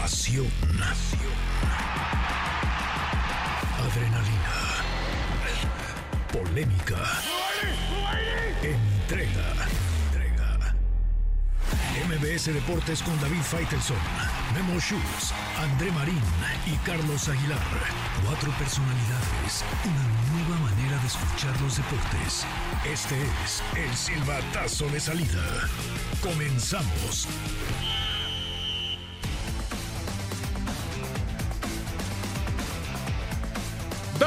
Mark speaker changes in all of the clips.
Speaker 1: Pasión. Adrenalina. Polémica. Entrega. Entrega. MBS Deportes con David Faitelson, Memo Schultz, André Marín y Carlos Aguilar. Cuatro personalidades. Una nueva manera de escuchar los deportes. Este es el silbatazo de salida. Comenzamos.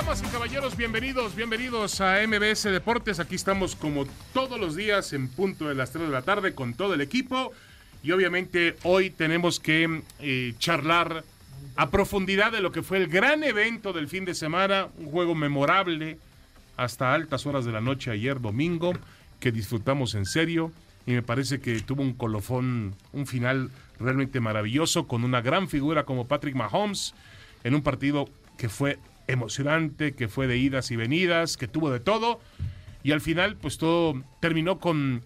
Speaker 2: Damas y caballeros, bienvenidos, bienvenidos a MBS Deportes. Aquí estamos como todos los días en punto de las 3 de la tarde con todo el equipo. Y obviamente hoy tenemos que eh, charlar a profundidad de lo que fue el gran evento del fin de semana, un juego memorable hasta altas horas de la noche ayer domingo, que disfrutamos en serio. Y me parece que tuvo un colofón, un final realmente maravilloso con una gran figura como Patrick Mahomes en un partido que fue emocionante, que fue de idas y venidas, que tuvo de todo. Y al final, pues todo terminó con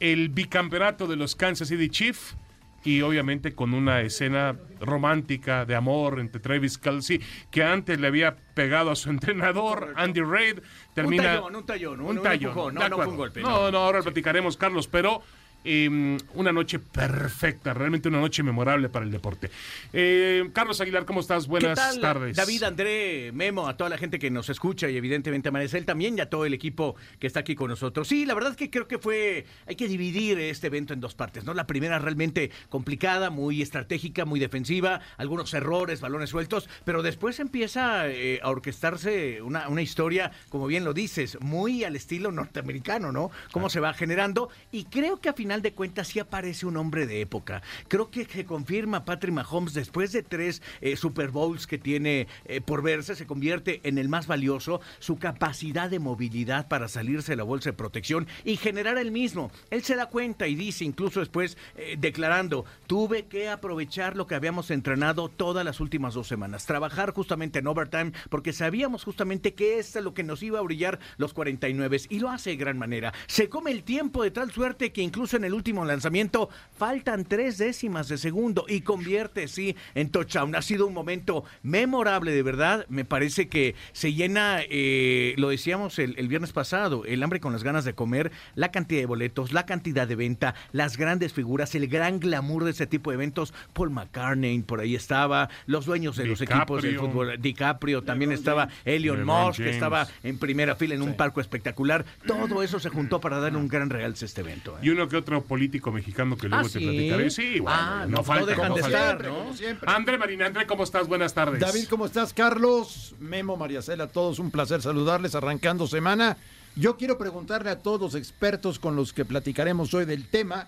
Speaker 2: el bicampeonato de los Kansas City Chiefs y obviamente con una escena romántica de amor entre Travis Kelsey, que antes le había pegado a su entrenador, Andy Reid. Termina,
Speaker 3: un tallón, un tallón,
Speaker 2: un
Speaker 3: un
Speaker 2: tallón.
Speaker 3: no, no fue
Speaker 2: acuerdo.
Speaker 3: un golpe,
Speaker 2: No,
Speaker 3: no.
Speaker 2: ahora lo platicaremos, Carlos, pero eh, una noche perfecta, realmente una noche memorable para el deporte. Eh, Carlos Aguilar, ¿cómo estás? Buenas
Speaker 3: ¿Qué tal,
Speaker 2: tardes.
Speaker 3: David, André, Memo, a toda la gente que nos escucha y evidentemente a Maricel también y a todo el equipo que está aquí con nosotros. Sí, la verdad es que creo que fue, hay que dividir este evento en dos partes, ¿no? La primera realmente complicada, muy estratégica, muy defensiva, algunos errores, balones sueltos, pero después empieza eh, a orquestarse una, una historia, como bien lo dices, muy al estilo norteamericano, ¿no? Cómo se va generando y creo que a final de cuentas sí aparece un hombre de época. Creo que se confirma Patrick Mahomes después de tres eh, Super Bowls que tiene eh, por verse, se convierte en el más valioso, su capacidad de movilidad para salirse de la bolsa de protección y generar el mismo. Él se da cuenta y dice, incluso después eh, declarando, tuve que aprovechar lo que habíamos entrenado todas las últimas dos semanas, trabajar justamente en overtime, porque sabíamos justamente que es lo que nos iba a brillar los 49 y lo hace de gran manera. Se come el tiempo de tal suerte que incluso en el último lanzamiento faltan tres décimas de segundo y convierte, sí, en touchdown. Ha sido un momento memorable, de verdad. Me parece que se llena, eh, lo decíamos el, el viernes pasado, el hambre con las ganas de comer, la cantidad de boletos, la cantidad de venta, las grandes figuras, el gran glamour de ese tipo de eventos. Paul McCartney por ahí estaba, los dueños de los equipos del fútbol, DiCaprio, también estaba Elon
Speaker 2: LeBron
Speaker 3: Musk, que estaba en primera fila en un palco espectacular. Todo eso se juntó para darle un gran realce a este evento. ¿eh?
Speaker 2: Y uno que otro político mexicano que luego
Speaker 3: Ah,
Speaker 2: te
Speaker 3: ¿sí?
Speaker 2: platicaré. Sí, bueno,
Speaker 3: Ah,
Speaker 2: no,
Speaker 3: no,
Speaker 2: falta.
Speaker 3: no dejan de estar,
Speaker 4: Siempre,
Speaker 3: ¿no?
Speaker 4: siempre.
Speaker 2: André Marina, André, ¿cómo estás? Buenas tardes.
Speaker 4: David, ¿cómo estás? Carlos, Memo, Mariacela, todos un placer saludarles arrancando semana. Yo quiero preguntarle a todos los expertos con los que platicaremos hoy del tema,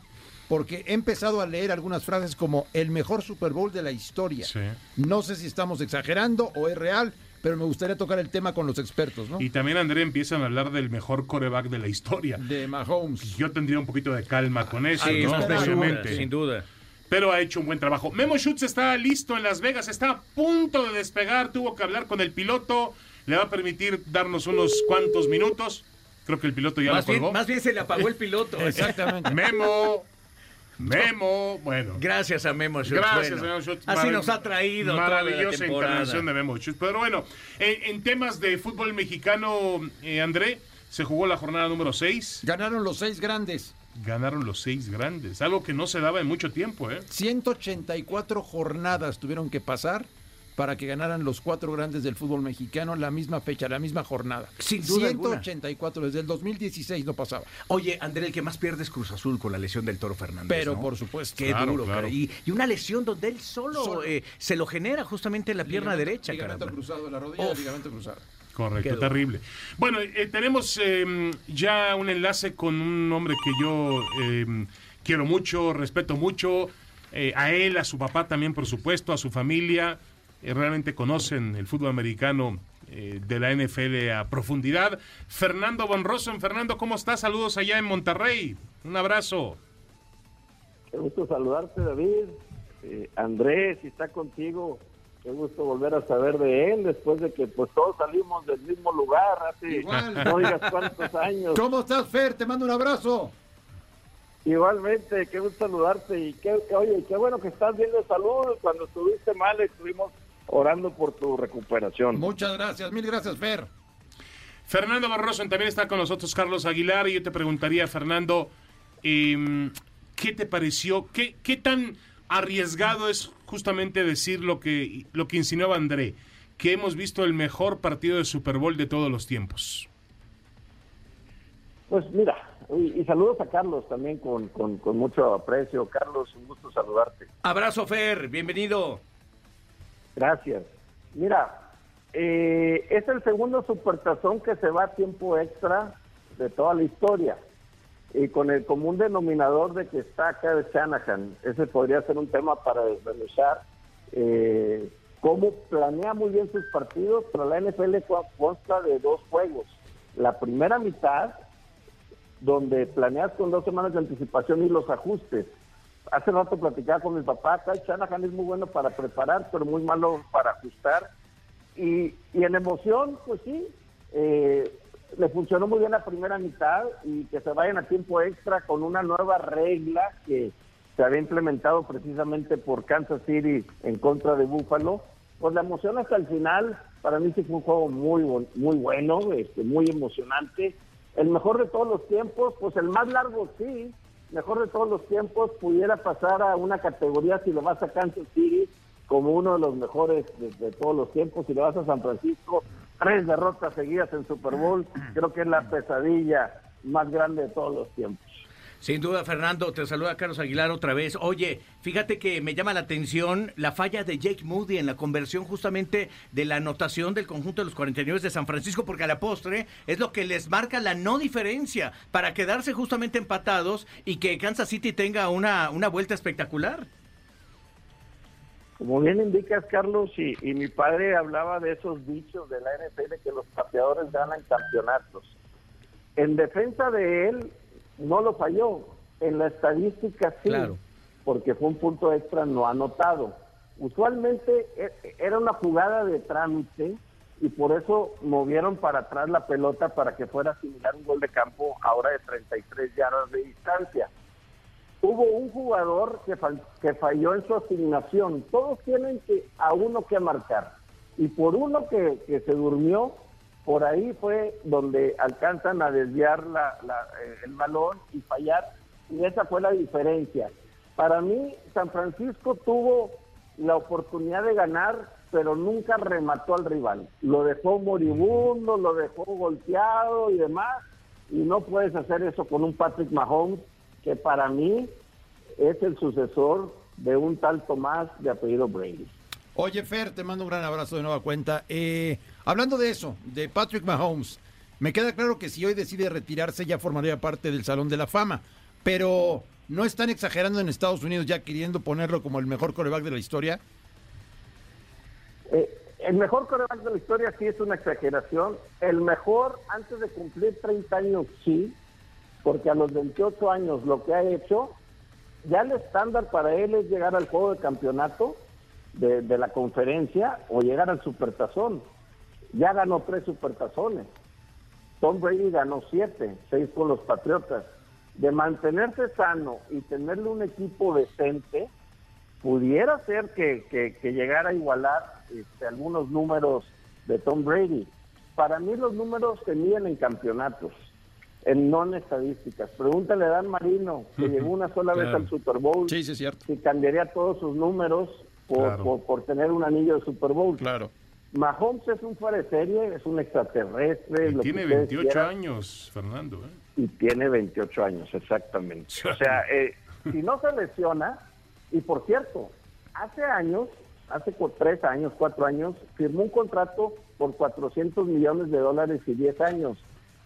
Speaker 4: porque he empezado a leer algunas frases como el mejor Super Bowl de la historia.
Speaker 2: Sí.
Speaker 4: No sé si estamos exagerando o es real, pero me gustaría tocar el tema con los expertos, ¿no?
Speaker 2: Y también, André, empiezan a hablar del mejor coreback de la historia.
Speaker 4: De Mahomes.
Speaker 2: Yo tendría un poquito de calma con eso,
Speaker 3: Sí,
Speaker 2: ¿no?
Speaker 3: sin duda, sin duda.
Speaker 2: Pero ha hecho un buen trabajo. Memo Schutz está listo en Las Vegas, está a punto de despegar, tuvo que hablar con el piloto, le va a permitir darnos unos cuantos minutos. Creo que el piloto ya
Speaker 3: Más
Speaker 2: lo
Speaker 3: bien,
Speaker 2: colgó.
Speaker 3: más bien se le apagó el piloto.
Speaker 4: Exactamente.
Speaker 2: Memo, Memo, bueno.
Speaker 3: Gracias a Memo Schutz.
Speaker 2: Gracias,
Speaker 3: Bueno,
Speaker 2: Memo Schutz.
Speaker 3: Así nos ha traído toda la
Speaker 2: Maravillosa intervención de Memo Schutz. Pero bueno, en, en temas de fútbol mexicano, eh, André, se jugó la jornada número 6.
Speaker 4: Ganaron los seis grandes.
Speaker 2: Ganaron los seis grandes, algo que no se daba en mucho tiempo, ¿eh?
Speaker 4: 184 jornadas tuvieron que pasar para que ganaran los cuatro grandes del fútbol mexicano la misma fecha, la misma jornada.
Speaker 3: Sin duda alguna.
Speaker 4: 184, desde el 2016 no pasaba.
Speaker 3: Oye, André, el que más pierde es Cruz Azul con la lesión del Toro Fernández.
Speaker 4: Pero
Speaker 3: ¿no?
Speaker 4: por supuesto.
Speaker 3: Qué
Speaker 2: Claro,
Speaker 3: duro,
Speaker 2: claro.
Speaker 3: Y, y una lesión donde él solo,
Speaker 4: Solo.
Speaker 3: eh, se lo genera justamente en la pierna
Speaker 4: Ligamento-
Speaker 3: derecha,
Speaker 4: Ligamento
Speaker 3: caramba.
Speaker 4: cruzado de la rodilla,
Speaker 3: Uf.
Speaker 4: ligamento cruzado.
Speaker 2: Correcto,
Speaker 3: Quedó.
Speaker 2: terrible. Bueno, eh, tenemos eh, ya un enlace con un hombre que yo eh, quiero mucho, respeto mucho, eh, a él, a su papá también, por supuesto, a su familia. Eh, realmente conocen el fútbol americano eh, de la NFL a profundidad. Fernando Von Rosen, Fernando, ¿cómo estás? Saludos allá en Monterrey. Un abrazo.
Speaker 5: Qué gusto saludarte, David. Eh, Andrés, si está contigo, qué gusto volver a saber de él después de que pues todos salimos del mismo lugar hace
Speaker 4: Igual.
Speaker 5: no digas cuántos años.
Speaker 4: ¿Cómo estás, Fer? Te mando un abrazo.
Speaker 5: Igualmente, qué gusto saludarte y qué, oye, qué bueno que estás bien de salud. Cuando estuviste mal, estuvimos orando por tu recuperación.
Speaker 4: Muchas gracias, mil gracias, Fer.
Speaker 2: Fernando Barroso también está con nosotros, Carlos Aguilar, y yo te preguntaría, Fernando, em, ¿qué te pareció? ¿Qué, ¿Qué tan arriesgado es justamente decir lo que, lo que insinuaba André? Que hemos visto el mejor partido de Super Bowl de todos los tiempos.
Speaker 5: Pues mira, y, saludos a Carlos también con, con, mucho aprecio. Carlos, un gusto saludarte.
Speaker 3: Abrazo, Fer, bienvenido.
Speaker 5: Gracias. Mira, eh, es el segundo supertazón que se va a tiempo extra de toda la historia. Y con el común denominador de que está acá de Shanahan. Ese podría ser un tema para desmenuzar. Eh, cómo planea muy bien sus partidos, pero la NFL consta de dos juegos. La primera mitad donde planeas con dos semanas de anticipación y los ajustes. Hace rato platicaba con mi papá, Kyle Shanahan es muy bueno para preparar, pero muy malo para ajustar. Y, y en emoción, pues sí, eh, le funcionó muy bien la primera mitad y que se vayan a tiempo extra con una nueva regla que se había implementado precisamente por Kansas City en contra de Buffalo. Pues la emoción hasta el final, para mí sí fue un juego muy, muy bueno, este, muy emocionante el mejor de todos los tiempos, pues el más largo sí, mejor de todos los tiempos pudiera pasar a una categoría si lo vas a Kansas City como uno de los mejores de, todos los tiempos, si lo vas a San Francisco, tres derrotas seguidas en Super Bowl, creo que es la pesadilla más grande de todos los tiempos.
Speaker 3: Sin duda, Fernando, te saluda Carlos Aguilar otra vez. Oye, fíjate que me llama la atención la falla de Jake Moody en la conversión justamente de la anotación del conjunto de los 49 de San Francisco, porque a la postre es lo que les marca la no diferencia para quedarse justamente empatados y que Kansas City tenga una, una vuelta espectacular.
Speaker 5: Como bien indicas, Carlos, y, mi padre hablaba de esos dichos de la NFL que los pateadores ganan campeonatos. En defensa de él, no lo falló. En la estadística sí, porque fue un punto extra no anotado. Usualmente e, era una jugada de trámite y por eso movieron para atrás la pelota para que fuera similar un gol de campo ahora de 33 yardas de distancia. Hubo un jugador que, que falló en su asignación. Todos tienen que a uno que marcar. Y por uno que, que se durmió, por ahí fue donde alcanzan a desviar eh, el balón y fallar, y esa fue la diferencia. Para mí, San Francisco tuvo la oportunidad de ganar, pero nunca remató al rival. Lo dejó moribundo, lo dejó golpeado y demás, y no puedes hacer eso con un Patrick Mahomes, que para mí es el sucesor de un tal Tomás de apellido Brady.
Speaker 4: Oye, Fer, te mando un gran abrazo de nueva cuenta. Eh, hablando de eso, de Patrick Mahomes, me queda claro que si hoy decide retirarse ya formaría parte del Salón de la Fama, pero ¿no están exagerando en Estados Unidos ya queriendo ponerlo como el mejor coreback de la historia?
Speaker 5: Eh, el mejor coreback de la historia sí es una exageración. El mejor antes de cumplir 30 años sí, porque a los 28 años lo que ha hecho, ya el estándar para él es llegar al juego de campeonato de, la conferencia o llegar al supertazón. Ya ganó tres supertazones. Tom Brady ganó siete, seis con los Patriotas. De mantenerse sano y tenerle un equipo decente, pudiera ser que, que, llegara a igualar este, algunos números de Tom Brady. Para mí los números se miden en campeonatos, en no en estadísticas. Pregúntale a Dan Marino, que llegó una sola vez al Super Bowl,
Speaker 4: sí, sí, cierto.
Speaker 5: si cambiaría todos sus números por, por, tener un anillo de Super Bowl.
Speaker 2: Claro.
Speaker 5: Mahomes es un fuera de serie, es un extraterrestre.
Speaker 2: Y tiene 28 años, Fernando. ¿eh?
Speaker 5: Y tiene 28 años, exactamente. o sea, eh, si no se lesiona, y por cierto, hace años, hace tres años, cuatro años, firmó un contrato por 400 millones de dólares y 10 años,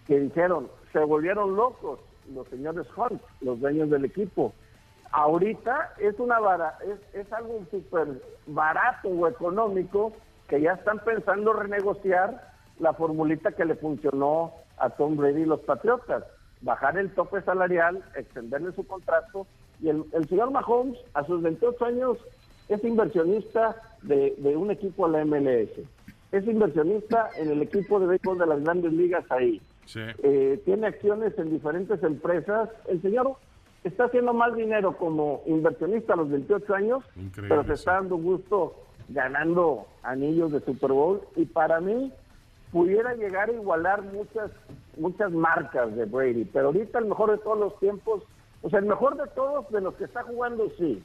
Speaker 5: que dijeron, se volvieron locos los señores Hunt, los dueños del equipo ahorita es una es, algo súper barato o económico que ya están pensando renegociar la formulita que le funcionó a Tom Brady y los Patriotas, bajar el tope salarial, extenderle su contrato y el, señor Mahomes a sus 28 años es inversionista de, un equipo de la MLS, es inversionista en el equipo de béisbol de las grandes ligas ahí, eh, tiene acciones en diferentes empresas, el señor está haciendo más dinero como inversionista a los 28 años, pero se está dando gusto ganando anillos de Super Bowl y para mí pudiera llegar a igualar muchas muchas marcas de Brady, pero ahorita el mejor de todos los tiempos, o sea, el mejor de todos de los que está jugando sí,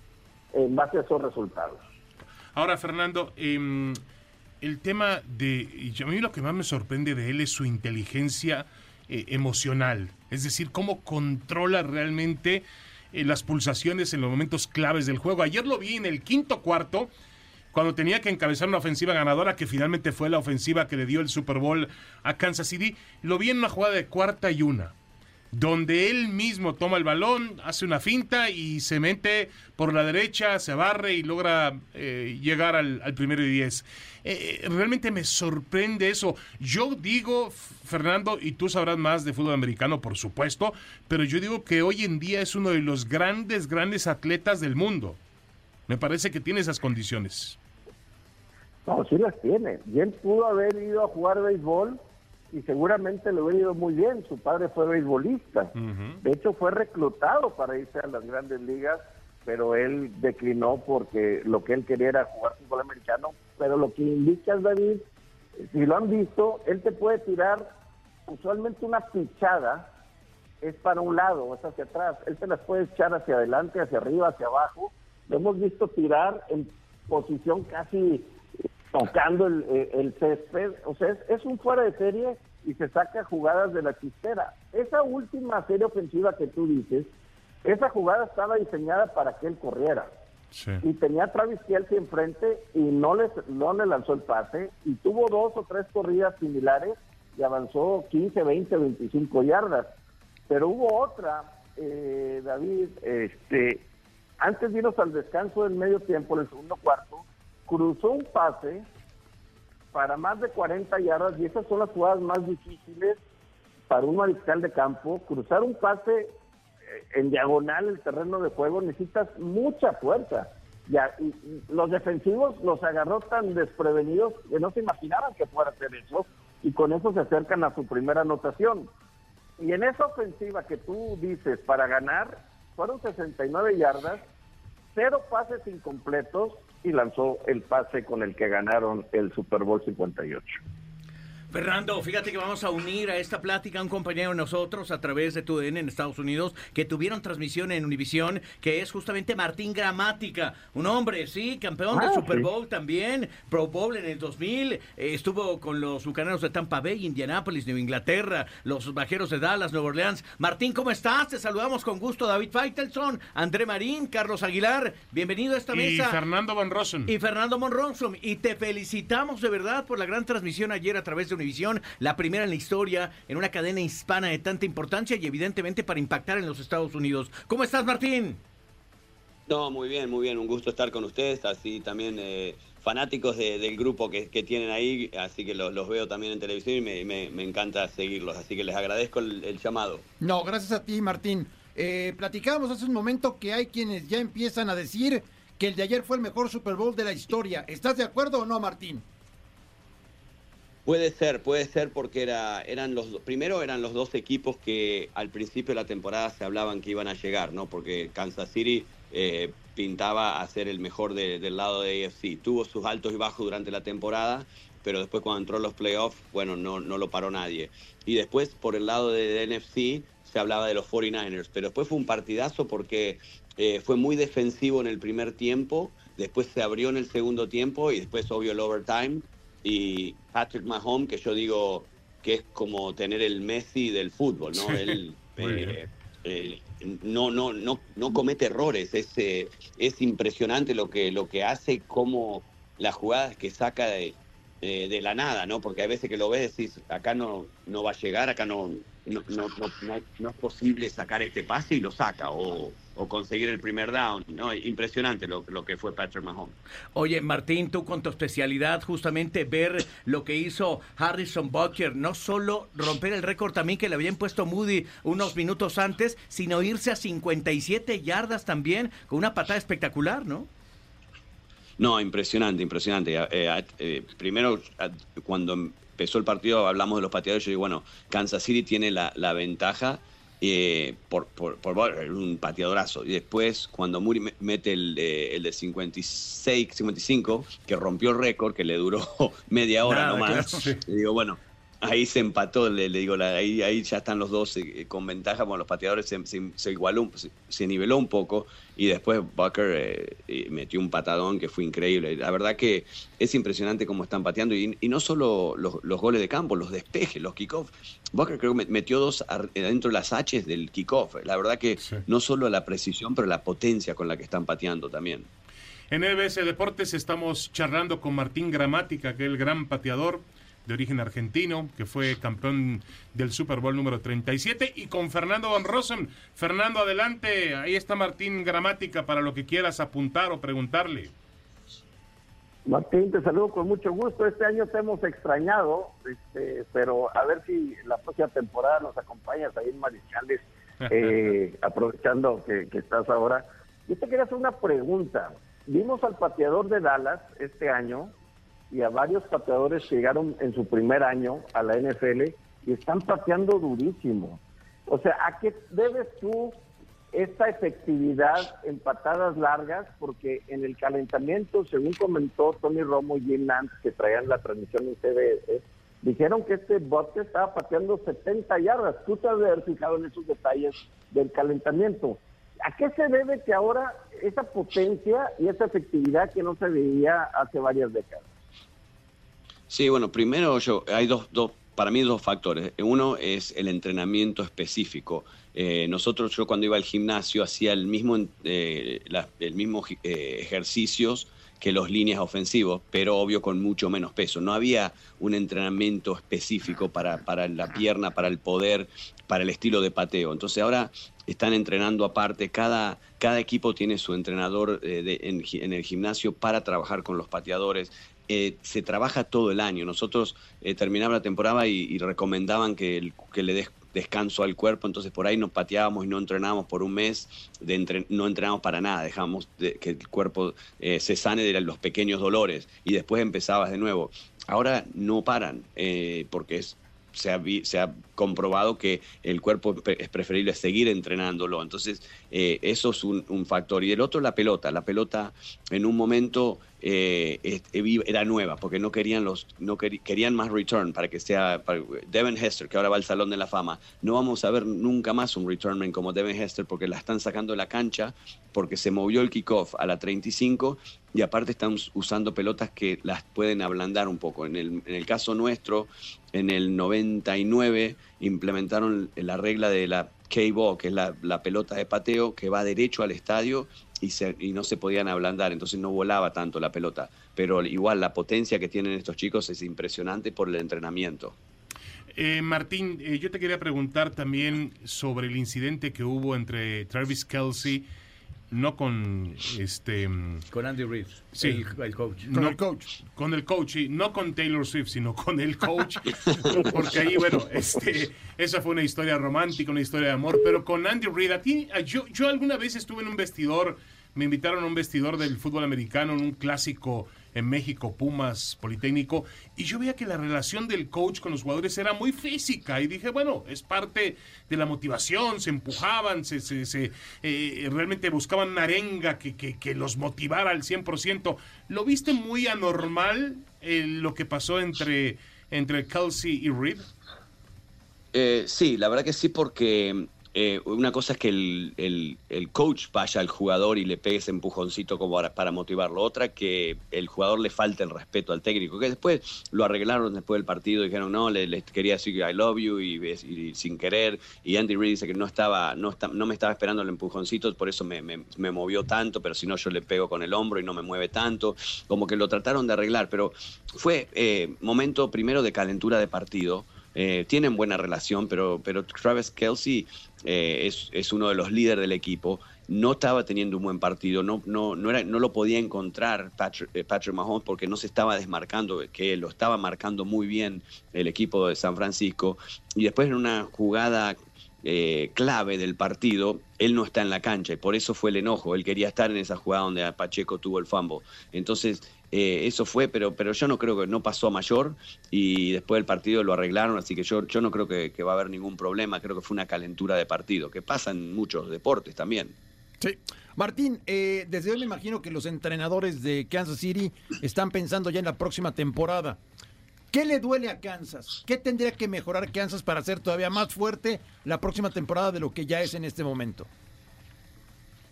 Speaker 5: en base a esos resultados.
Speaker 2: Ahora, Fernando, em, el tema de, a mí lo que más me sorprende de él es su inteligencia eh, emocional, es decir, cómo controla realmente eh, las pulsaciones en los momentos claves del juego. Ayer lo vi en el quinto cuarto, cuando tenía que encabezar una ofensiva ganadora, que finalmente fue la ofensiva que le dio el Super Bowl a Kansas City, lo vi en una jugada de cuarta y una donde él mismo toma el balón, hace una finta y se mete por la derecha, se barre y logra eh, llegar al, primero y diez. Eh, eh, realmente me sorprende eso. Yo digo, Fernando, y tú sabrás más de fútbol americano, por supuesto, pero yo digo que hoy en día es uno de los grandes, grandes atletas del mundo. Me parece que tiene esas condiciones.
Speaker 5: No, sí las tiene. Bien pudo haber ido a jugar béisbol y seguramente le hubiera ido muy bien. Su padre fue beisbolista. De hecho, fue reclutado para irse a las grandes ligas, pero él declinó porque lo que él quería era jugar fútbol americano. Pero lo que indica David, si lo han visto, él te puede tirar usualmente una pichada, es para un lado, es hacia atrás. Él te las puede echar hacia adelante, hacia arriba, hacia abajo. Lo hemos visto tirar en posición casi tocando el, el césped. O sea, es, un fuera de serie y se saca jugadas de la chistera. Esa última serie ofensiva que tú dices, esa jugada estaba diseñada para que él corriera. Y tenía a Travis Kelsey enfrente y no, les, no le lanzó el pase y tuvo dos o tres corridas similares y avanzó 15, 20, 25 yardas. Pero hubo otra, eh, David, este, antes de irnos al descanso del medio tiempo, en el segundo cuarto, cruzó un pase para más de 40 yardas y esas son las jugadas más difíciles para un mariscal de campo. Cruzar un pase eh, en diagonal el terreno de juego necesitas mucha fuerza. Ya, los defensivos los agarró tan desprevenidos que no se imaginaban que fuera hacer eso y con eso se acercan a su primera anotación. Y en esa ofensiva que tú dices para ganar, fueron 69 yardas, cero pases incompletos y lanzó el pase con el que ganaron el Super Bowl 58.
Speaker 3: Fernando, fíjate que vamos a unir a esta plática a un compañero de nosotros a través de TUDN en Estados Unidos que tuvieron transmisión en Univisión, que es justamente Martín Gramática, un hombre, sí, campeón del ah, Super Bowl también, Pro Bowl en el 2000, eh, estuvo con los bucaneros de Tampa Bay, Indianápolis, Nueva Inglaterra, los vaqueros de Dallas, Nueva Orleans. Martín, ¿cómo estás? Te saludamos con gusto, David Feitelson, André Marín, Carlos Aguilar, bienvenido a esta mesa.
Speaker 2: Y Fernando Von Rossum.
Speaker 3: Y Fernando Von Rossum, y te felicitamos de verdad por la gran transmisión ayer a través de Univisión la primera en la historia, en una cadena hispana de tanta importancia y evidentemente para impactar en los Estados Unidos. ¿Cómo estás, Martín?
Speaker 6: No, muy bien, muy bien. Un gusto estar con ustedes, así también eh, fanáticos del grupo que, tienen ahí, así que los veo también en televisión y me, encanta seguirlos, así que les agradezco el, llamado.
Speaker 4: No, gracias a ti, Martín. Eh, platicábamos hace un momento que hay quienes ya empiezan a decir que el de ayer fue el mejor Super Bowl de la historia. ¿Estás de acuerdo o no, Martín?
Speaker 6: Puede ser, puede ser porque era, eran los primero eran los dos equipos que al principio de la temporada se hablaban que iban a llegar, ¿no? Porque Kansas City eh, pintaba a ser el mejor del lado de AFC. Tuvo sus altos y bajos durante la temporada, pero después cuando entró en los playoffs, bueno, no, no lo paró nadie. Y después por el lado de, NFC se hablaba de los 49ers, pero después fue un partidazo porque eh, fue muy defensivo en el primer tiempo, después se abrió en el segundo tiempo y después obvio el overtime y Patrick Mahomes, que yo digo que es como tener el Messi del fútbol, ¿no? Él eh, eh, no, no, no, no comete errores, es, eh, es impresionante lo que, lo que hace, como las jugadas que saca de, de la nada, ¿no? Porque hay veces que lo ves y decís, acá no, no va a llegar, acá no, no, no, no, es posible sacar este pase y lo saca, o, conseguir el primer down. ¿no? Impresionante lo, lo, que fue Patrick Mahomes.
Speaker 3: Oye, Martín, tú con tu especialidad, justamente ver lo que hizo Harrison Bucker, no solo romper el récord también que le habían puesto Moody unos minutos antes, sino irse a 57 yardas también, con una patada espectacular, ¿no?
Speaker 6: No, impresionante, impresionante. Eh, eh, primero, cuando empezó el partido hablamos de los pateadores, yo digo, bueno, Kansas City tiene la, ventaja eh, por, por, por, un pateadorazo. Y después, cuando Muri mete el, el de 56, 55, que rompió el récord, que le duró media hora nomás, le digo, bueno, ahí se empató, le, digo, ahí, ahí ya están los dos eh, con ventaja, bueno, los pateadores se, igualó, se, niveló un poco y después Bucker eh, metió un patadón que fue increíble. La verdad que es impresionante cómo están pateando y, no solo los, goles de campo, los despejes, los kickoffs. Bucker creo que metió dos dentro de las H del kickoff. La verdad que no solo la precisión, pero la potencia con la que están pateando también.
Speaker 2: En EBS Deportes estamos charlando con Martín Gramática, que es el gran pateador de origen argentino, que fue campeón del Super Bowl número 37, y con Fernando Van Rosen. Fernando, adelante, ahí está Martín Gramática para lo que quieras apuntar o preguntarle.
Speaker 5: Martín, te saludo con mucho gusto. Este año te hemos extrañado, este, pero a ver si la próxima temporada nos acompañas ahí en Mariscales, eh, aprovechando que, que estás ahora. Yo te quería hacer una pregunta. Vimos al pateador de Dallas este año, y a varios pateadores que llegaron en su primer año a la NFL y están pateando durísimo. O sea, ¿a qué debes tú esta efectividad en patadas largas? Porque en el calentamiento, según comentó Tony Romo y Jim Nance, que traían la transmisión en CBS, dijeron que este bote estaba pateando 70 yardas. Tú te has de haber fijado en esos detalles del calentamiento. ¿A qué se debe que ahora esa potencia y esa efectividad que no se veía hace varias décadas?
Speaker 6: Sí, bueno, primero yo, hay dos, dos, para mí dos factores. Uno es el entrenamiento específico. Eh, nosotros, yo cuando iba al gimnasio hacía el mismo, eh, el mismo eh, ejercicios que los líneas ofensivos, pero obvio con mucho menos peso. No había un entrenamiento específico para, para la pierna, para el poder, para el estilo de pateo. Entonces ahora están entrenando aparte, cada, cada equipo tiene su entrenador en, en, el gimnasio para trabajar con los pateadores. Eh, se trabaja todo el año. Nosotros eh, terminaba la temporada y, recomendaban que, le des descanso al cuerpo, entonces por ahí nos pateábamos y no entrenábamos por un mes, no entrenamos para nada, dejamos que el cuerpo eh, se sane de los pequeños dolores y después empezabas de nuevo. Ahora no paran, porque es se ha, se ha, comprobado que el cuerpo es preferible seguir entrenándolo. Entonces, eso es un, factor. Y el otro, la pelota. La pelota en un momento eh, era nueva, porque no querían los, no querían más return para que sea Devin Hester, que ahora va al Salón de la Fama. No vamos a ver nunca más un returnman como Devin Hester porque la están sacando de la cancha, porque se movió el kickoff a la 35 y aparte están usando pelotas que las pueden ablandar un poco. En el, en el caso nuestro, en el 99 implementaron la regla de la K-Ball, que es la, pelota de pateo que va derecho al estadio y, no se podían ablandar, entonces no volaba tanto la pelota. Pero igual la potencia que tienen estos chicos es impresionante por el entrenamiento.
Speaker 2: Eh, Martín, eh, yo te quería preguntar también sobre el incidente que hubo entre Travis Kelsey no con este
Speaker 3: con Andy Reid
Speaker 2: sí.
Speaker 3: el, coach.
Speaker 2: Con el coach. con el coach y no con Taylor Swift sino con el coach. Porque ahí bueno este esa fue una historia romántica una historia de amor. Pero con Andy Reid a ti yo yo alguna vez estuve en un vestidor me invitaron a un vestidor del fútbol americano en un clásico en México, Pumas, Politécnico, y yo veía que la relación del coach con los jugadores era muy física, y dije, bueno, es parte de la motivación, se empujaban, se, se, eh, realmente buscaban una arenga que, que, los motivara al 100%. ¿Lo viste muy anormal eh, lo que pasó entre, entre Kelsey y Reed?
Speaker 6: Eh, sí, la verdad que sí, porque eh, una cosa es que el, el, coach vaya al jugador y le pegue ese empujoncito como para, motivarlo. Otra que el jugador le falte el respeto al técnico, que después lo arreglaron después del partido, dijeron no, le, quería decir I love you y, sin querer. Y Andy Reid dice que no estaba, no, no me estaba esperando el empujoncito, por eso me, me, movió tanto, pero si no yo le pego con el hombro y no me mueve tanto. Como que lo trataron de arreglar, pero fue eh, momento primero de calentura de partido eh, tienen buena relación, pero, pero Travis Kelsey eh, es, uno de los líderes del equipo. No estaba teniendo un buen partido, no, no, no, era, no lo podía encontrar Patrick, eh, Patrick Mahomes porque no se estaba desmarcando, que lo estaba marcando muy bien el equipo de San Francisco. Y después en una jugada eh, clave del partido, él no está en la cancha y por eso fue el enojo. Él quería estar en esa jugada donde Pacheco tuvo el fumble. Entonces, eh, eso fue, pero, pero yo no creo que no pasó a mayor y después del partido lo arreglaron, así que yo, yo no creo que, que va a haber ningún problema, creo que fue una calentura de partido, que pasa en muchos deportes también.
Speaker 4: Sí. Martín, eh, desde hoy me imagino que los entrenadores de Kansas City están pensando ya en la próxima temporada. ¿Qué le duele a Kansas? ¿Qué tendría que mejorar Kansas para ser todavía más fuerte la próxima temporada de lo que ya es en este momento?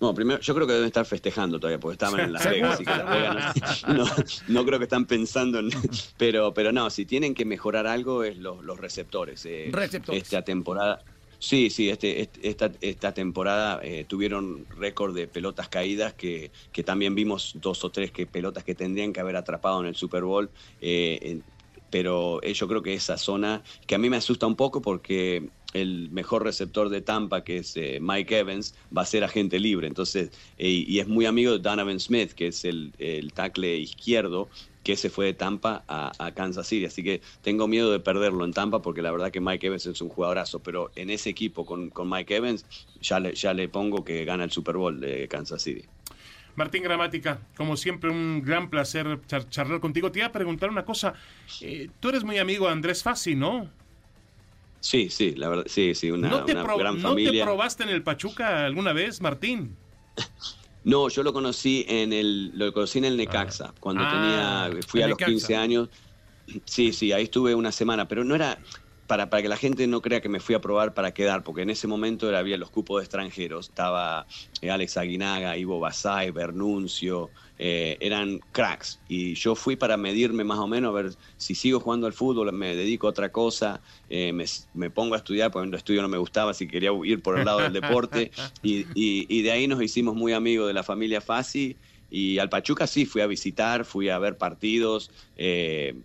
Speaker 6: No, primero, yo creo que deben estar festejando todavía, porque estaban en Las Vegas, así que Las Vegas no, no, no creo que están pensando en. Pero, pero no, si tienen que mejorar algo es los, los receptores. Eh,
Speaker 4: Receptores.
Speaker 6: Esta temporada. Sí, sí, este, este- esta, esta temporada eh, tuvieron récord de pelotas caídas que, que también vimos dos o tres que pelotas que tendrían que haber atrapado en el Super Bowl. eh, pero eh, yo creo que esa zona, que a mí me asusta un poco porque el mejor receptor de Tampa, que es eh, Mike Evans, va a ser agente libre. Entonces, eh, y es muy amigo de Donovan Smith, que es el, el tackle izquierdo, que se fue de Tampa a, a Kansas City. Así que tengo miedo de perderlo en Tampa porque la verdad que Mike Evans es un jugadorazo. Pero en ese equipo con, con Mike Evans, ya le, ya le pongo que gana el Super Bowl de Kansas City.
Speaker 2: Martín Gramática, como siempre, un gran placer char- charlar contigo. Te iba a preguntar una cosa. Eh, tú eres muy amigo de Andrés Fassi, ¿no?
Speaker 6: Sí, sí, la verdad, sí, sí, una,
Speaker 2: ¿No, te
Speaker 6: una gran
Speaker 2: ¿No te
Speaker 6: familia.
Speaker 2: probaste en el Pachuca alguna vez, Martín?
Speaker 6: No, yo lo conocí en el, lo conocí en el Necaxa, cuando
Speaker 2: Ah,
Speaker 6: tenía, fui
Speaker 2: el
Speaker 6: a los
Speaker 2: Necaxa.
Speaker 6: 15 años. Sí, sí, ahí estuve una semana, pero no era para, para que la gente no crea que me fui a probar para quedar, porque en ese momento era- había los cupos de extranjeros, estaba eh, Alex Aguinaga, Ivo Basay, Bernuncio, eh, eran cracks, y yo fui para medirme más o menos, a ver si sigo jugando al fútbol, me dedico a otra cosa, eh, me, me pongo a estudiar, porque el estudio no me gustaba, si quería ir por el lado del deporte, y, y- y de ahí nos hicimos muy amigos de la familia Fassi, y al Pachuca sí, fui a visitar, fui a ver partidos, eh,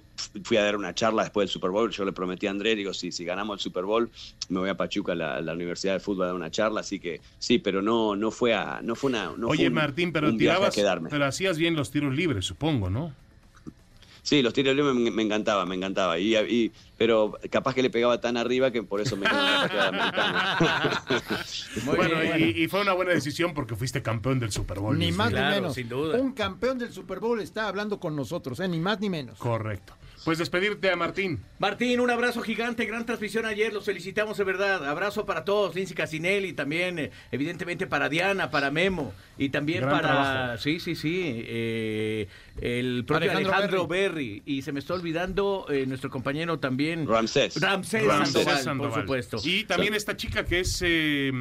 Speaker 6: fui a dar una charla después del Super Bowl. Yo le prometí a André, digo, si, si ganamos el Super Bowl, me voy a Pachuca, a la, la Universidad de Fútbol, a dar una charla. Así que sí, pero no, no fue a, no fue una. No
Speaker 2: Oye,
Speaker 6: fue un-
Speaker 2: Martín, pero tirabas,
Speaker 6: quedarme.
Speaker 2: pero hacías bien los tiros libres, supongo, ¿no?
Speaker 6: Sí, los tiros libres me, me encantaba, me encantaba. Y, y- pero capaz que le pegaba tan arriba que por eso me.
Speaker 3: Muy
Speaker 2: bueno,
Speaker 3: bien.
Speaker 2: y, y fue una buena decisión porque fuiste campeón del Super Bowl.
Speaker 4: Ni más.
Speaker 3: Claro,
Speaker 4: ni menos.
Speaker 3: sin duda.
Speaker 4: Un campeón del Super Bowl está hablando con nosotros, ¿eh? ni más ni menos.
Speaker 2: Correcto. Pues despedirte a Martín.
Speaker 3: Martín, un abrazo gigante, gran transmisión ayer, los felicitamos de verdad. Abrazo para todos, Lindsay Casinelli, también, eh, evidentemente para Diana, para Memo, y también
Speaker 2: Gran
Speaker 3: para,
Speaker 2: trabajo.
Speaker 3: sí, sí, sí, eh, el propio
Speaker 4: Alejandro
Speaker 3: Alejandro, Berry. Y se me está olvidando eh, nuestro compañero también.
Speaker 6: Ramsés.
Speaker 3: Ramsés,
Speaker 6: Ramsés
Speaker 3: Sandoval,
Speaker 2: Sandoval.
Speaker 3: por supuesto.
Speaker 2: Y también esta chica que es. eh,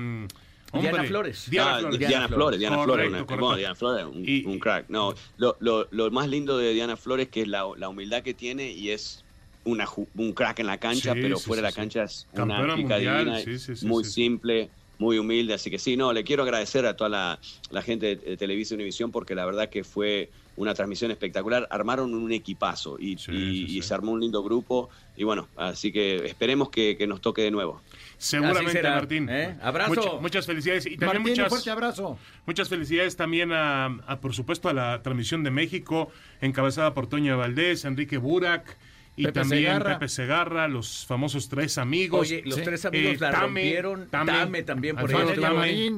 Speaker 2: hombre,
Speaker 3: Diana Flores.
Speaker 2: Diana
Speaker 6: Ah,
Speaker 2: Flores.
Speaker 6: Diana,
Speaker 3: Diana
Speaker 6: Flores, Diana
Speaker 2: Correcto,
Speaker 6: Flores, una-
Speaker 2: correcto.
Speaker 6: bueno, Diana Flores, un,
Speaker 2: Y-
Speaker 6: un crack. No, lo, lo- lo más lindo de Diana Flores que es la, la humildad que tiene y es una, un crack en la cancha,
Speaker 2: Sí,
Speaker 6: pero
Speaker 2: sí,
Speaker 6: fuera de
Speaker 2: sí,
Speaker 6: la
Speaker 2: sí.
Speaker 6: cancha es
Speaker 2: Campeona
Speaker 6: una chica divina,
Speaker 2: sí, sí, sí,
Speaker 6: muy
Speaker 2: sí.
Speaker 6: simple, muy humilde. Así que sí, no, le quiero agradecer a toda la, la gente de, de Televisa Univisión porque la verdad que fue una transmisión espectacular. Armaron un equipazo y,
Speaker 2: Sí,
Speaker 6: y-
Speaker 2: sí,
Speaker 6: y
Speaker 2: sí.
Speaker 6: se armó un lindo grupo. Y bueno, así que esperemos que, que nos toque de nuevo.
Speaker 2: Seguramente,
Speaker 3: será,
Speaker 2: Martín.
Speaker 3: ¿eh? Abrazo.
Speaker 2: Mucha- muchas felicidades. Y también
Speaker 4: Martín, un
Speaker 2: muchas,
Speaker 4: fuerte abrazo.
Speaker 2: muchas felicidades también a, a, por supuesto, a la transmisión de México, encabezada por Toño Valdés, Enrique Burak y
Speaker 4: Pepe
Speaker 2: también
Speaker 4: Segarra.
Speaker 2: Pepe Segarra, los famosos tres amigos.
Speaker 3: Oye, los
Speaker 4: Sí.
Speaker 3: tres amigos
Speaker 2: Eh,
Speaker 3: la
Speaker 2: Tame,
Speaker 3: rompieron.
Speaker 2: Tame,
Speaker 3: Tame, también por.
Speaker 2: Tame.
Speaker 3: estuvo.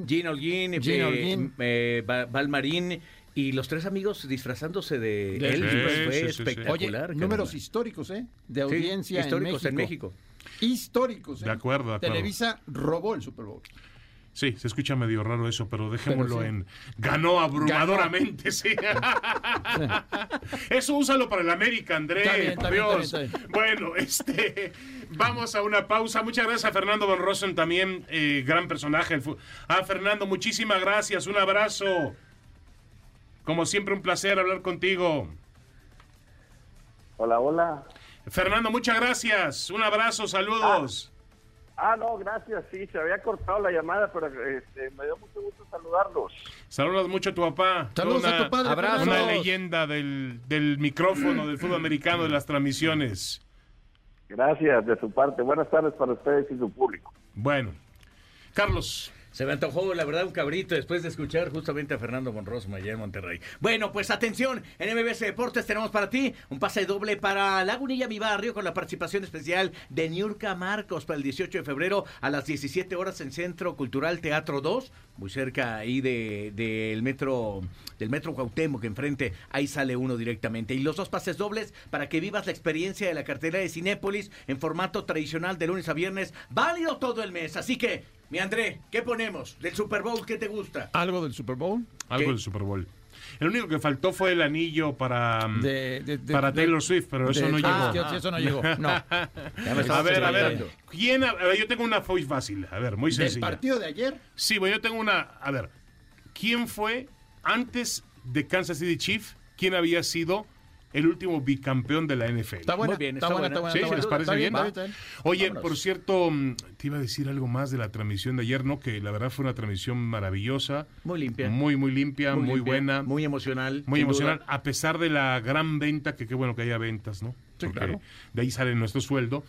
Speaker 3: Gino Holguín,
Speaker 4: Gino
Speaker 3: eh,
Speaker 4: Holguín.
Speaker 3: eh, Valmarín. Y los tres amigos disfrazándose de,
Speaker 4: De
Speaker 3: Elvis,
Speaker 2: Elvis.
Speaker 3: fue
Speaker 2: Sí, sí, sí, sí.
Speaker 3: espectacular.
Speaker 4: Oye, números históricos, ¿eh? De
Speaker 3: Sí,
Speaker 4: audiencia
Speaker 3: históricos
Speaker 4: en México.
Speaker 3: en México.
Speaker 4: Históricos, ¿eh?
Speaker 2: De acuerdo, de acuerdo.
Speaker 4: Televisa robó el Super Bowl.
Speaker 2: Sí, se escucha medio raro eso, pero dejémoslo
Speaker 4: Pero sí.
Speaker 2: en ganó abrumadoramente, sí. eso úsalo para el América, André.
Speaker 4: Está bien, está
Speaker 2: por
Speaker 4: bien,
Speaker 2: Dios.
Speaker 4: está bien, está bien.
Speaker 2: Bueno, este vamos a una pausa. Muchas gracias a Fernando Von Rosen también, eh, gran personaje. Ah, Fernando, muchísimas gracias. Un abrazo. Como siempre, un placer hablar contigo.
Speaker 5: Hola, hola.
Speaker 2: Fernando, muchas gracias. Un abrazo, saludos.
Speaker 5: Ah, no, gracias, sí, se había cortado la llamada, pero este, me dio mucho gusto saludarlos.
Speaker 2: Saludos mucho a tu papá.
Speaker 4: Saludos
Speaker 2: Una-
Speaker 4: a tu padre.
Speaker 3: abrazo.
Speaker 2: Una leyenda del, del micrófono del fútbol americano, de las transmisiones.
Speaker 5: Gracias de su parte. Buenas tardes para ustedes y su público.
Speaker 2: Bueno, Carlos,
Speaker 3: Se me antojó, la verdad, un cabrito después de escuchar justamente a Fernando Monroso allá en Monterrey. Bueno, pues atención, en MBS Deportes tenemos para ti un pase doble para Lagunilla, mi barrio, con la participación especial de Niurka Marcos para el 18 de febrero a las 17 horas en Centro Cultural Teatro 2, muy cerca ahí del de, metro, del metro Cuauhtémoc, enfrente, ahí sale uno directamente. Y los dos pases dobles para que vivas la experiencia de la cartera de Cinépolis en formato tradicional de lunes a viernes, válido todo el mes. Así que mi André, ¿qué ponemos? ¿Del Super Bowl qué te gusta?
Speaker 4: ¿Algo del Super Bowl?
Speaker 2: Algo
Speaker 3: ¿Qué?
Speaker 2: del Super Bowl. El único que faltó fue el anillo para, mm,
Speaker 4: De- de- de-
Speaker 2: para
Speaker 4: de-
Speaker 2: Taylor Swift, pero eso no
Speaker 4: ah,
Speaker 2: llegó.
Speaker 4: sí, eso no llegó. No.
Speaker 2: A ver, a ver. ¿quién? A ver, yo tengo una muy fácil. A ver, muy
Speaker 4: Del
Speaker 2: sencilla.
Speaker 4: partido de ayer,
Speaker 2: Sí, bueno, yo tengo una. A ver, ¿quién fue antes de Kansas City Chief? ¿Quién había sido el último bicampeón de la NFL?
Speaker 4: está buena.
Speaker 3: Bien,
Speaker 4: está,
Speaker 3: está
Speaker 4: buena,
Speaker 3: buena.
Speaker 4: está buena.
Speaker 2: Sí,
Speaker 4: está
Speaker 2: ¿les
Speaker 4: buena.
Speaker 2: parece
Speaker 4: Está
Speaker 2: bien? Oye,
Speaker 4: Vámonos.
Speaker 2: por cierto, mm, te iba a decir algo más de la transmisión de ayer, ¿no? Que la verdad fue una transmisión maravillosa.
Speaker 3: Muy limpia.
Speaker 2: Muy, muy limpia, muy,
Speaker 3: limpia,
Speaker 2: buena.
Speaker 3: Muy emocional.
Speaker 2: Muy emocional,
Speaker 3: duda.
Speaker 2: a pesar de la gran venta, que qué bueno que haya ventas, ¿no?
Speaker 4: Sí,
Speaker 2: Porque
Speaker 4: claro.
Speaker 2: De ahí sale nuestro sueldo.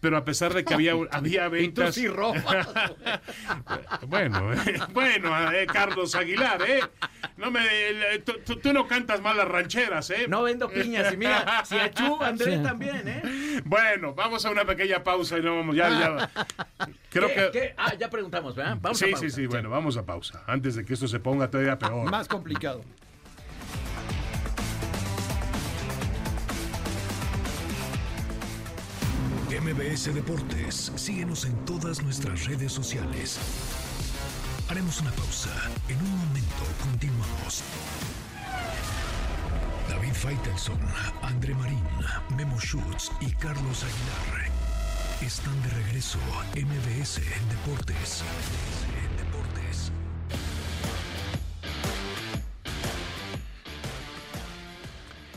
Speaker 2: Pero a pesar de que había, había
Speaker 3: Y tú
Speaker 2: ventas.
Speaker 3: sí robas.
Speaker 2: Bueno, eh, bueno, eh, Carlos Aguilar, ¿eh? No me, tú, tú- no cantas mal las rancheras, ¿eh?
Speaker 3: No vendo piñas. Y mira, si Achú, Andrés
Speaker 4: Sí.
Speaker 3: también, ¿eh?
Speaker 2: Bueno, vamos a una pequeña pausa y no vamos, ya, ya. Creo
Speaker 3: ¿Qué-
Speaker 2: que.
Speaker 3: qué? Ah, ya preguntamos, ¿verdad? Vamos a
Speaker 2: sí,
Speaker 3: pausa.
Speaker 2: sí, sí, bueno, vamos a pausa. Antes de que esto se ponga todavía peor.
Speaker 4: Más complicado.
Speaker 1: MBS Deportes, síguenos en todas nuestras redes sociales. Haremos una pausa. En un momento continuamos. David Faitelson, André Marín, Memo Schutz y Carlos Aguilar están de regreso. MBS Deportes. Deportes.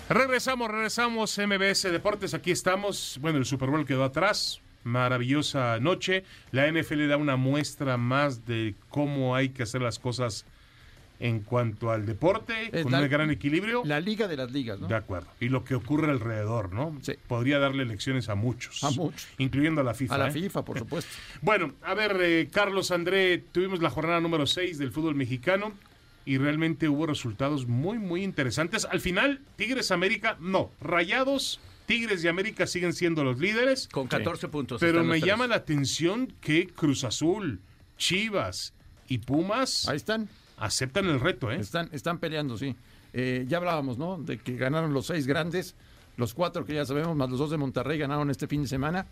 Speaker 2: Regresamos, regresamos, MBS Deportes, aquí estamos. Bueno, el Super Bowl quedó atrás, maravillosa noche. La NFL da una muestra más de cómo hay que hacer las cosas en cuanto al deporte,
Speaker 4: Es
Speaker 2: con
Speaker 4: la-
Speaker 2: un gran equilibrio.
Speaker 4: La liga de las ligas, ¿no?
Speaker 2: De acuerdo. Y lo que ocurre alrededor, ¿no?
Speaker 4: Sí.
Speaker 2: Podría darle lecciones a muchos.
Speaker 4: A muchos.
Speaker 2: Incluyendo a la FIFA.
Speaker 4: A la
Speaker 2: ¿eh?
Speaker 4: FIFA, por supuesto.
Speaker 2: Bueno, a ver, eh, Carlos André, tuvimos la jornada número 6 del fútbol mexicano y realmente hubo resultados muy, muy interesantes. Al final, Tigres América, no, Rayados, Tigres y América siguen siendo los líderes,
Speaker 3: Con 14 puntos.
Speaker 2: pero me
Speaker 3: tres.
Speaker 2: llama la atención que Cruz Azul, Chivas y Pumas
Speaker 4: Ahí están.
Speaker 2: aceptan el reto, ¿eh?
Speaker 4: Están, están peleando, sí. Eh, ya hablábamos, ¿no? De que ganaron los seis grandes, los cuatro que ya sabemos, más los dos de Monterrey ganaron este fin de semana,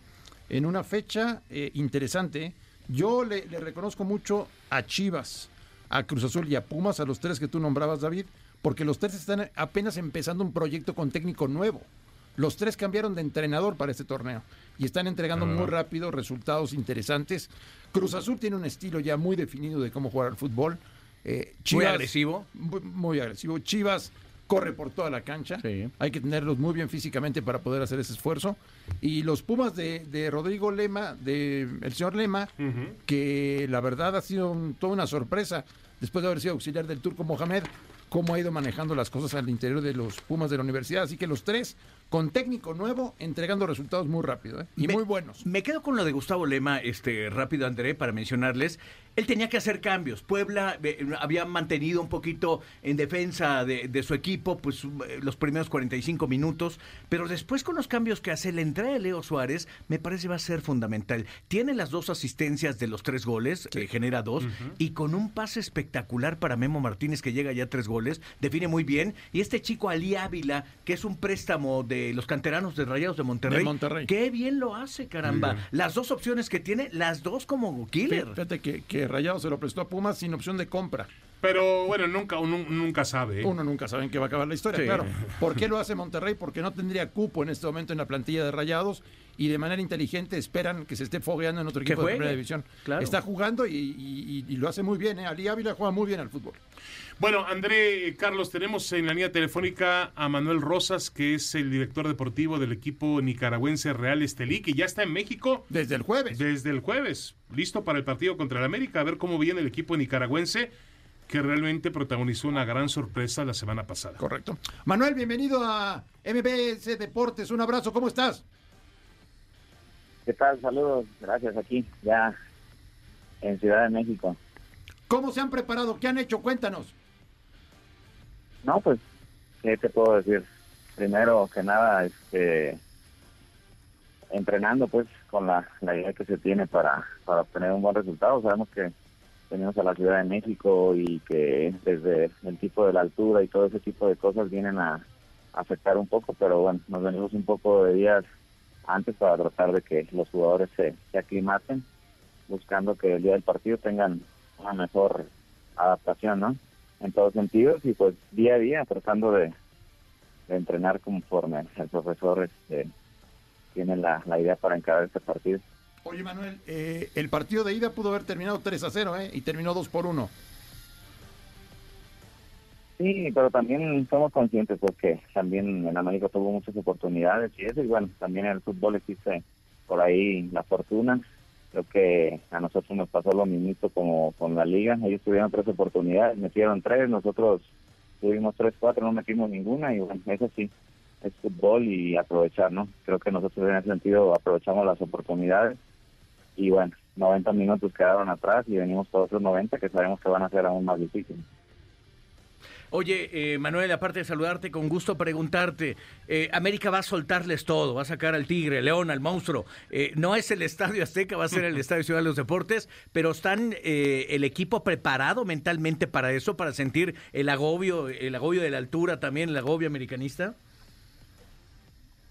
Speaker 4: en una fecha eh, interesante. Yo le, le reconozco mucho a Chivas, a Cruz Azul y a Pumas, a los tres que tú nombrabas, David, porque los tres están apenas empezando un proyecto con técnico nuevo. Los tres cambiaron de entrenador para este torneo y están entregando muy rápido resultados interesantes. Cruz Azul tiene un estilo ya muy definido de cómo jugar al fútbol. Eh,
Speaker 3: Muy agresivo.
Speaker 4: Muy, muy agresivo. Chivas corre por toda la cancha.
Speaker 3: Sí.
Speaker 4: Hay que tenerlos muy bien físicamente para poder hacer ese esfuerzo. Y los Pumas de, de Rodrigo Lema, de el señor Lema, que la verdad ha sido un- toda una sorpresa después de haber sido auxiliar del turco Mohamed, cómo ha ido manejando las cosas al interior de los Pumas de la universidad. Así que los tres, con técnico nuevo, entregando resultados muy rápido ¿eh? y
Speaker 3: Me-
Speaker 4: muy buenos.
Speaker 3: Me quedo con lo de Gustavo Lema, este rápido André, para mencionarles. Él tenía que hacer cambios. Puebla eh, había mantenido un poquito en defensa de, de su equipo, pues eh, los primeros 45 minutos, pero después con los cambios que hace, la entrada de Leo Suárez me parece va a ser fundamental. Tiene las dos asistencias de los tres goles, que genera dos, y con un pase espectacular para Memo Martínez que llega ya a tres goles, define muy bien. Y este chico Ali Ávila, que es un préstamo de los canteranos de Rayados de Monterrey,
Speaker 4: De Monterrey.
Speaker 3: Qué bien lo hace, caramba. Las dos opciones que tiene, las dos como killer.
Speaker 4: Fíjate que, que Rayado se lo prestó a Pumas sin opción de compra.
Speaker 2: Pero bueno, nunca, uno nunca sabe. ¿eh?
Speaker 4: Uno nunca sabe en qué va a acabar la historia,
Speaker 3: Sí.
Speaker 4: claro. ¿Por qué lo hace Monterrey? Porque no tendría cupo en este momento en la plantilla de Rayados y de manera inteligente esperan que se esté fogueando en otro equipo de primera división.
Speaker 3: claro.
Speaker 4: Está jugando y, y- y- y lo hace muy bien. ¿eh? Ali Ávila juega muy bien al fútbol.
Speaker 2: Bueno, André, eh, Carlos, tenemos en la línea telefónica a Manuel Rosas, que es el director deportivo del equipo nicaragüense Real Estelí, que ya está en México
Speaker 4: Desde el jueves.
Speaker 2: desde el jueves, listo para el partido contra el América, a ver cómo viene el equipo nicaragüense, que realmente protagonizó una gran sorpresa la semana pasada.
Speaker 4: Correcto. Manuel, bienvenido a MBS Deportes. Un abrazo, ¿cómo estás?
Speaker 7: ¿Qué tal? Saludos, gracias aquí, ya en Ciudad de México.
Speaker 4: ¿Cómo se han preparado? ¿Qué han hecho? Cuéntanos.
Speaker 7: No, pues, ¿qué te puedo decir? Primero que nada, este, entrenando pues con la, la idea que se tiene para, para obtener un buen resultado. Sabemos que venimos a la Ciudad de México y que desde el tipo de la altura y todo ese tipo de cosas vienen a, afectar un poco, pero bueno, nos venimos un poco de días antes para tratar de que los jugadores se, se aclimaten, buscando que el día del partido tengan una mejor adaptación, ¿no? En todos sentidos y pues día a día tratando de, de entrenar conforme el profesor este, tiene la, la idea para encarar este partido.
Speaker 4: Oye, Manuel, eh, el partido de ida pudo haber terminado 3 a 0, ¿eh? Y terminó 2 por 1.
Speaker 7: Sí, pero también somos conscientes porque también en América tuvo muchas oportunidades y eso, y bueno, también en el fútbol existe por ahí la fortuna. Creo que a nosotros nos pasó lo mismo como con la liga. Ellos tuvieron tres oportunidades, metieron tres, nosotros tuvimos tres, cuatro, no metimos ninguna y bueno, eso sí, es fútbol y aprovechar, ¿no? Creo que nosotros en ese sentido aprovechamos las oportunidades y bueno, 90 minutos quedaron atrás y venimos todos los 90 que sabemos que van a ser aún más difíciles.
Speaker 3: Oye, eh, Manuel, aparte de saludarte, con gusto preguntarte, eh, América va a soltarles todo, va a sacar al tigre, al león, al monstruo. Eh, no es el Estadio Azteca, va a ser el Estadio Ciudad de los Deportes, pero ¿están eh, el equipo preparado mentalmente para eso, para sentir el agobio, el agobio de la altura también, el agobio americanista?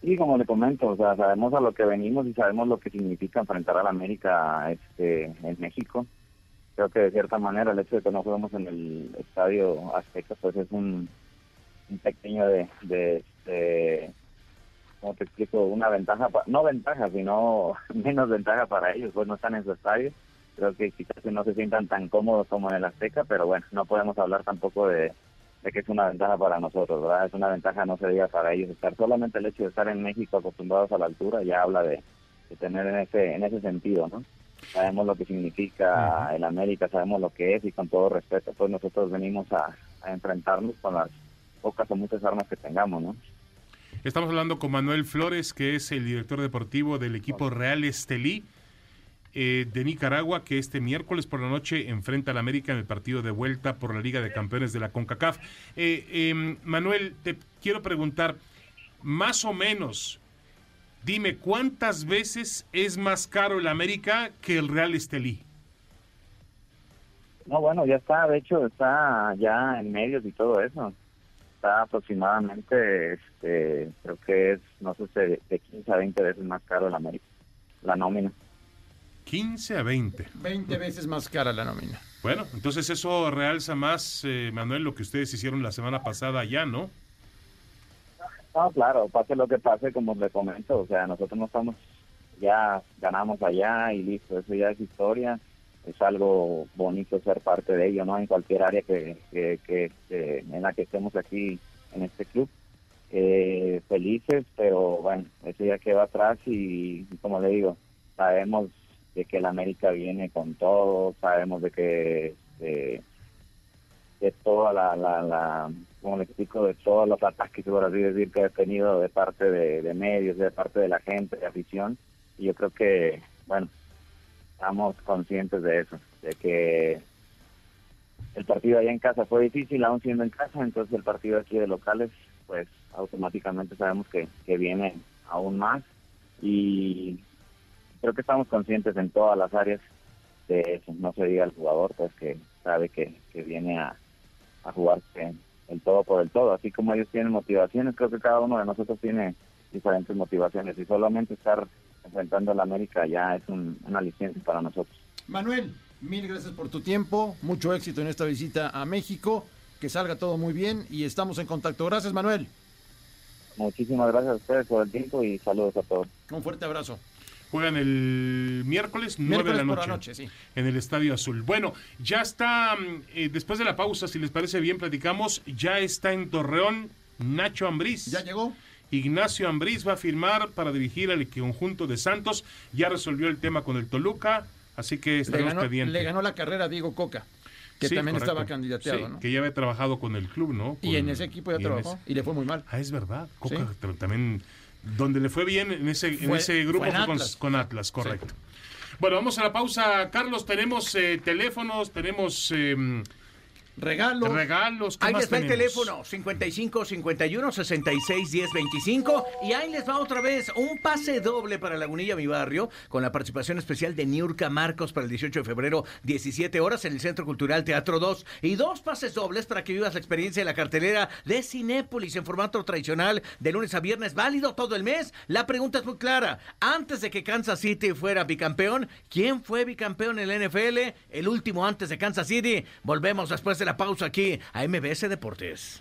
Speaker 7: Sí, como le comento, o sea, sabemos a lo que venimos y sabemos lo que significa enfrentar a la América este, en México. Creo que de cierta manera el hecho de que no juguemos en el estadio Azteca, pues es un, pequeño de, de, de, ¿cómo te explico? Una ventaja, no ventaja, sino menos ventaja para ellos, pues no están en su estadio. Creo que quizás no se sientan tan cómodos como en el Azteca, pero bueno, no podemos hablar tampoco de, de que es una ventaja para nosotros, ¿verdad? Es una ventaja, no se diga para ellos estar. Solamente el hecho de estar en México acostumbrados a la altura ya habla de, de tener en ese, en ese sentido, ¿no? Sabemos lo que significa el América, sabemos lo que es y con todo respeto, pues nosotros venimos a, a enfrentarnos con las pocas o muchas armas que tengamos, ¿no?
Speaker 2: Estamos hablando con Manuel Flores, que es el director deportivo del equipo Real Estelí eh, de Nicaragua, que este miércoles por la noche enfrenta al América en el partido de vuelta por la Liga de Campeones de la CONCACAF. Eh, eh, Manuel, te quiero preguntar, más o menos, dime, ¿cuántas veces es más caro el América que el Real Estelí?
Speaker 7: No, bueno, ya está, de hecho está ya en medios y todo eso. Está aproximadamente, este, creo que es, no sé, de, de 15 a 20 veces más caro el América, la nómina.
Speaker 2: 15 a 20.
Speaker 4: 20 veces más cara la nómina.
Speaker 2: Bueno, entonces eso realza más, eh, Manuel, lo que ustedes hicieron la semana pasada allá, ¿no?
Speaker 7: No, claro, pase lo que pase, como le comento, o sea, nosotros no estamos, ya ganamos allá y listo, eso ya es historia, es algo bonito ser parte de ello, ¿no? En cualquier área que, que, que, que- en la que estemos aquí en este club. Eh, felices, pero bueno, eso ya queda atrás y, como le digo, sabemos de que el América viene con todo, sabemos de que eh, de toda la, la, la como le explico, de todos los ataques, por así decir, que ha tenido de parte de, medios, de parte de la gente, de afición. Y yo creo que, bueno, estamos conscientes de eso, de que el partido allá en casa fue difícil, aún siendo en casa, entonces el partido aquí de locales, pues automáticamente sabemos que, que viene aún más. Y creo que estamos conscientes en todas las áreas de eso. No se diga el jugador, pues que sabe que, que viene a, a jugarse el todo por el todo. Así como ellos tienen motivaciones, creo que cada uno de nosotros tiene diferentes motivaciones y solamente estar enfrentando a la América ya es un, un aliciente para nosotros.
Speaker 4: Manuel, mil gracias por tu tiempo, mucho éxito en esta visita a México, que salga todo muy bien y estamos en contacto. Gracias, Manuel.
Speaker 7: Muchísimas gracias a ustedes por el tiempo y saludos a todos.
Speaker 4: Un fuerte abrazo.
Speaker 2: Juegan el miércoles 9 de la
Speaker 4: Miércoles por
Speaker 2: noche,
Speaker 4: la noche, sí.
Speaker 2: en el Estadio Azul. Bueno, ya está, mm, eh, después de la pausa, si les parece bien, platicamos, ya está en Torreón Nacho Ambriz.
Speaker 4: ¿Ya llegó?
Speaker 2: Ignacio Ambriz va a firmar para dirigir al conjunto de Santos. Ya resolvió el tema con el Toluca, así que
Speaker 4: Le
Speaker 2: estaremos
Speaker 4: ganó,
Speaker 2: pendientes.
Speaker 4: le ganó la carrera a Diego Coca, que
Speaker 2: Sí,
Speaker 4: también
Speaker 2: correcto.
Speaker 4: estaba candidateado,
Speaker 2: Sí,
Speaker 4: ¿no?
Speaker 2: Que ya había trabajado con el club, ¿no?
Speaker 4: Y en ese equipo ya trabajó
Speaker 2: ese-
Speaker 4: y le fue muy mal.
Speaker 2: Ah, es verdad. Coca
Speaker 4: Sí.
Speaker 2: también. Donde le fue bien en ese, en ese grupo
Speaker 4: fue
Speaker 2: con,
Speaker 4: Atlas.
Speaker 2: con Atlas, correcto. Bueno, vamos a la pausa. Carlos, tenemos eh, teléfonos, tenemos eh,
Speaker 4: Regalos.
Speaker 2: regalos. ¿qué
Speaker 3: Ahí
Speaker 2: más
Speaker 3: les va el teléfono 55 51 66 10 25 y ahí les va otra vez un pase doble para Lagunilla mi barrio con la participación especial de Niurka Marcos para el 18 de febrero 17 horas en el Centro Cultural Teatro 2 y dos pases dobles para que vivas la experiencia de la cartelera de Cinépolis en formato tradicional de lunes a viernes válido todo el mes. La pregunta es muy clara. Antes de que Kansas City fuera bicampeón, ¿quién fue bicampeón en la NFL? El último antes de Kansas City. Volvemos después de la pausa aquí a MBS Deportes.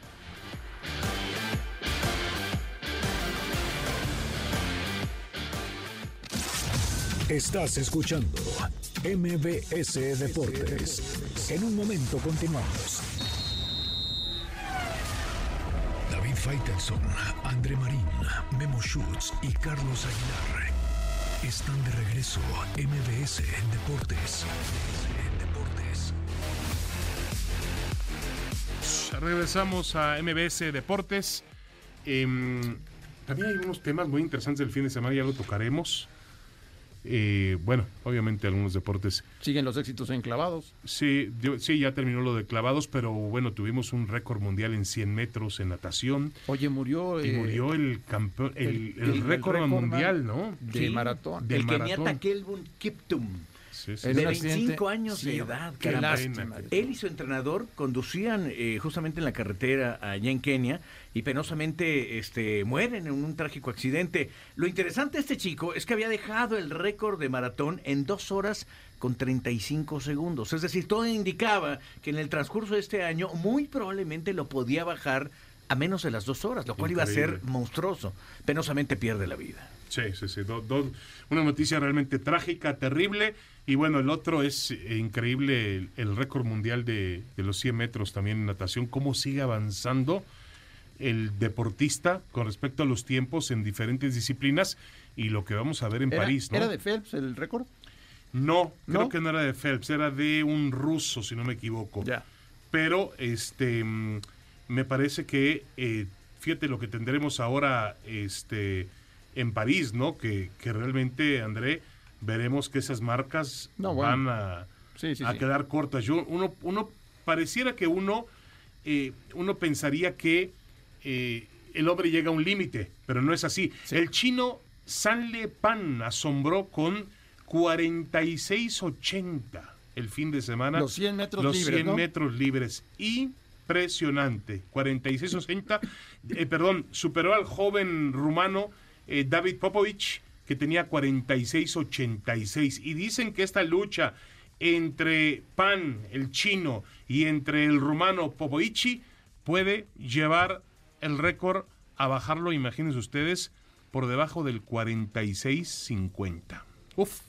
Speaker 1: Estás escuchando MBS Deportes. En un momento continuamos. David Faitelson, André Marín, Memo Schutz y Carlos Aguilar están de regreso a MBS Deportes.
Speaker 2: Regresamos a MBS Deportes. Em, también hay unos temas muy interesantes del fin de semana, ya lo tocaremos. Eh, bueno, obviamente algunos deportes.
Speaker 4: Siguen los éxitos enclavados.
Speaker 2: Sí, yo- sí, ya terminó lo de clavados, pero bueno, tuvimos un récord mundial en 100 metros en natación.
Speaker 4: Oye, murió.
Speaker 2: Y
Speaker 4: eh,
Speaker 2: murió el campeón, el,
Speaker 4: el-
Speaker 2: el
Speaker 4: el
Speaker 2: récord
Speaker 4: récord
Speaker 2: mundial, ¿no?
Speaker 4: de
Speaker 3: Sí,
Speaker 4: maratón.
Speaker 2: del
Speaker 3: el
Speaker 2: maratón.
Speaker 3: keniata Kelvin Kiptum.
Speaker 2: Sí, sí,
Speaker 4: En
Speaker 3: De
Speaker 2: sí.
Speaker 4: un accidente.
Speaker 3: 25 años
Speaker 4: Sí,
Speaker 3: de edad.
Speaker 4: Qué lástima.
Speaker 3: Él y su entrenador conducían eh, justamente en la carretera allá en Kenia y penosamente este, mueren en un trágico accidente. Lo interesante de este chico es que había dejado el récord de maratón en dos horas con 35 segundos. Es decir, todo indicaba que en el transcurso de este año muy probablemente lo podía bajar a menos de las dos horas, lo cual iba a ser monstruoso. Penosamente pierde la vida.
Speaker 2: Sí, sí, sí. do- do- una noticia realmente trágica, terrible. Y bueno, el otro es eh, increíble, el, el récord mundial de, de los 100 metros también en natación. Cómo sigue avanzando el deportista con respecto a los tiempos en diferentes disciplinas y lo que vamos a ver en
Speaker 4: ¿Era,
Speaker 2: París, ¿no?
Speaker 4: ¿Era de Phelps el récord?
Speaker 2: No, creo que no era de Phelps, era de un ruso, si no me equivoco.
Speaker 4: Ya.
Speaker 2: Pero este mm, me parece que eh, fíjate lo que tendremos ahora este en París, ¿no? Que, que realmente, André, veremos que esas marcas
Speaker 4: No, bueno.
Speaker 2: van a,
Speaker 4: Sí, sí,
Speaker 2: a
Speaker 4: sí.
Speaker 2: quedar cortas. Yo, uno, uno pareciera que uno, eh, uno pensaría que eh, el hombre llega a un límite, pero no es así. El chino Sanle Pan asombró con 46.80 el fin de semana.
Speaker 4: Los 100 metros
Speaker 2: Los
Speaker 4: libres,
Speaker 2: 100
Speaker 4: ¿no?
Speaker 2: metros libres. Impresionante. 46.80. eh, perdón, superó al joven rumano eh, David Popovich, que tenía 46.86. Y dicen que esta lucha entre Pan, el chino, y entre el rumano Popovici puede llevar el récord a bajarlo, imagínense ustedes, por debajo del 46.50. Uf.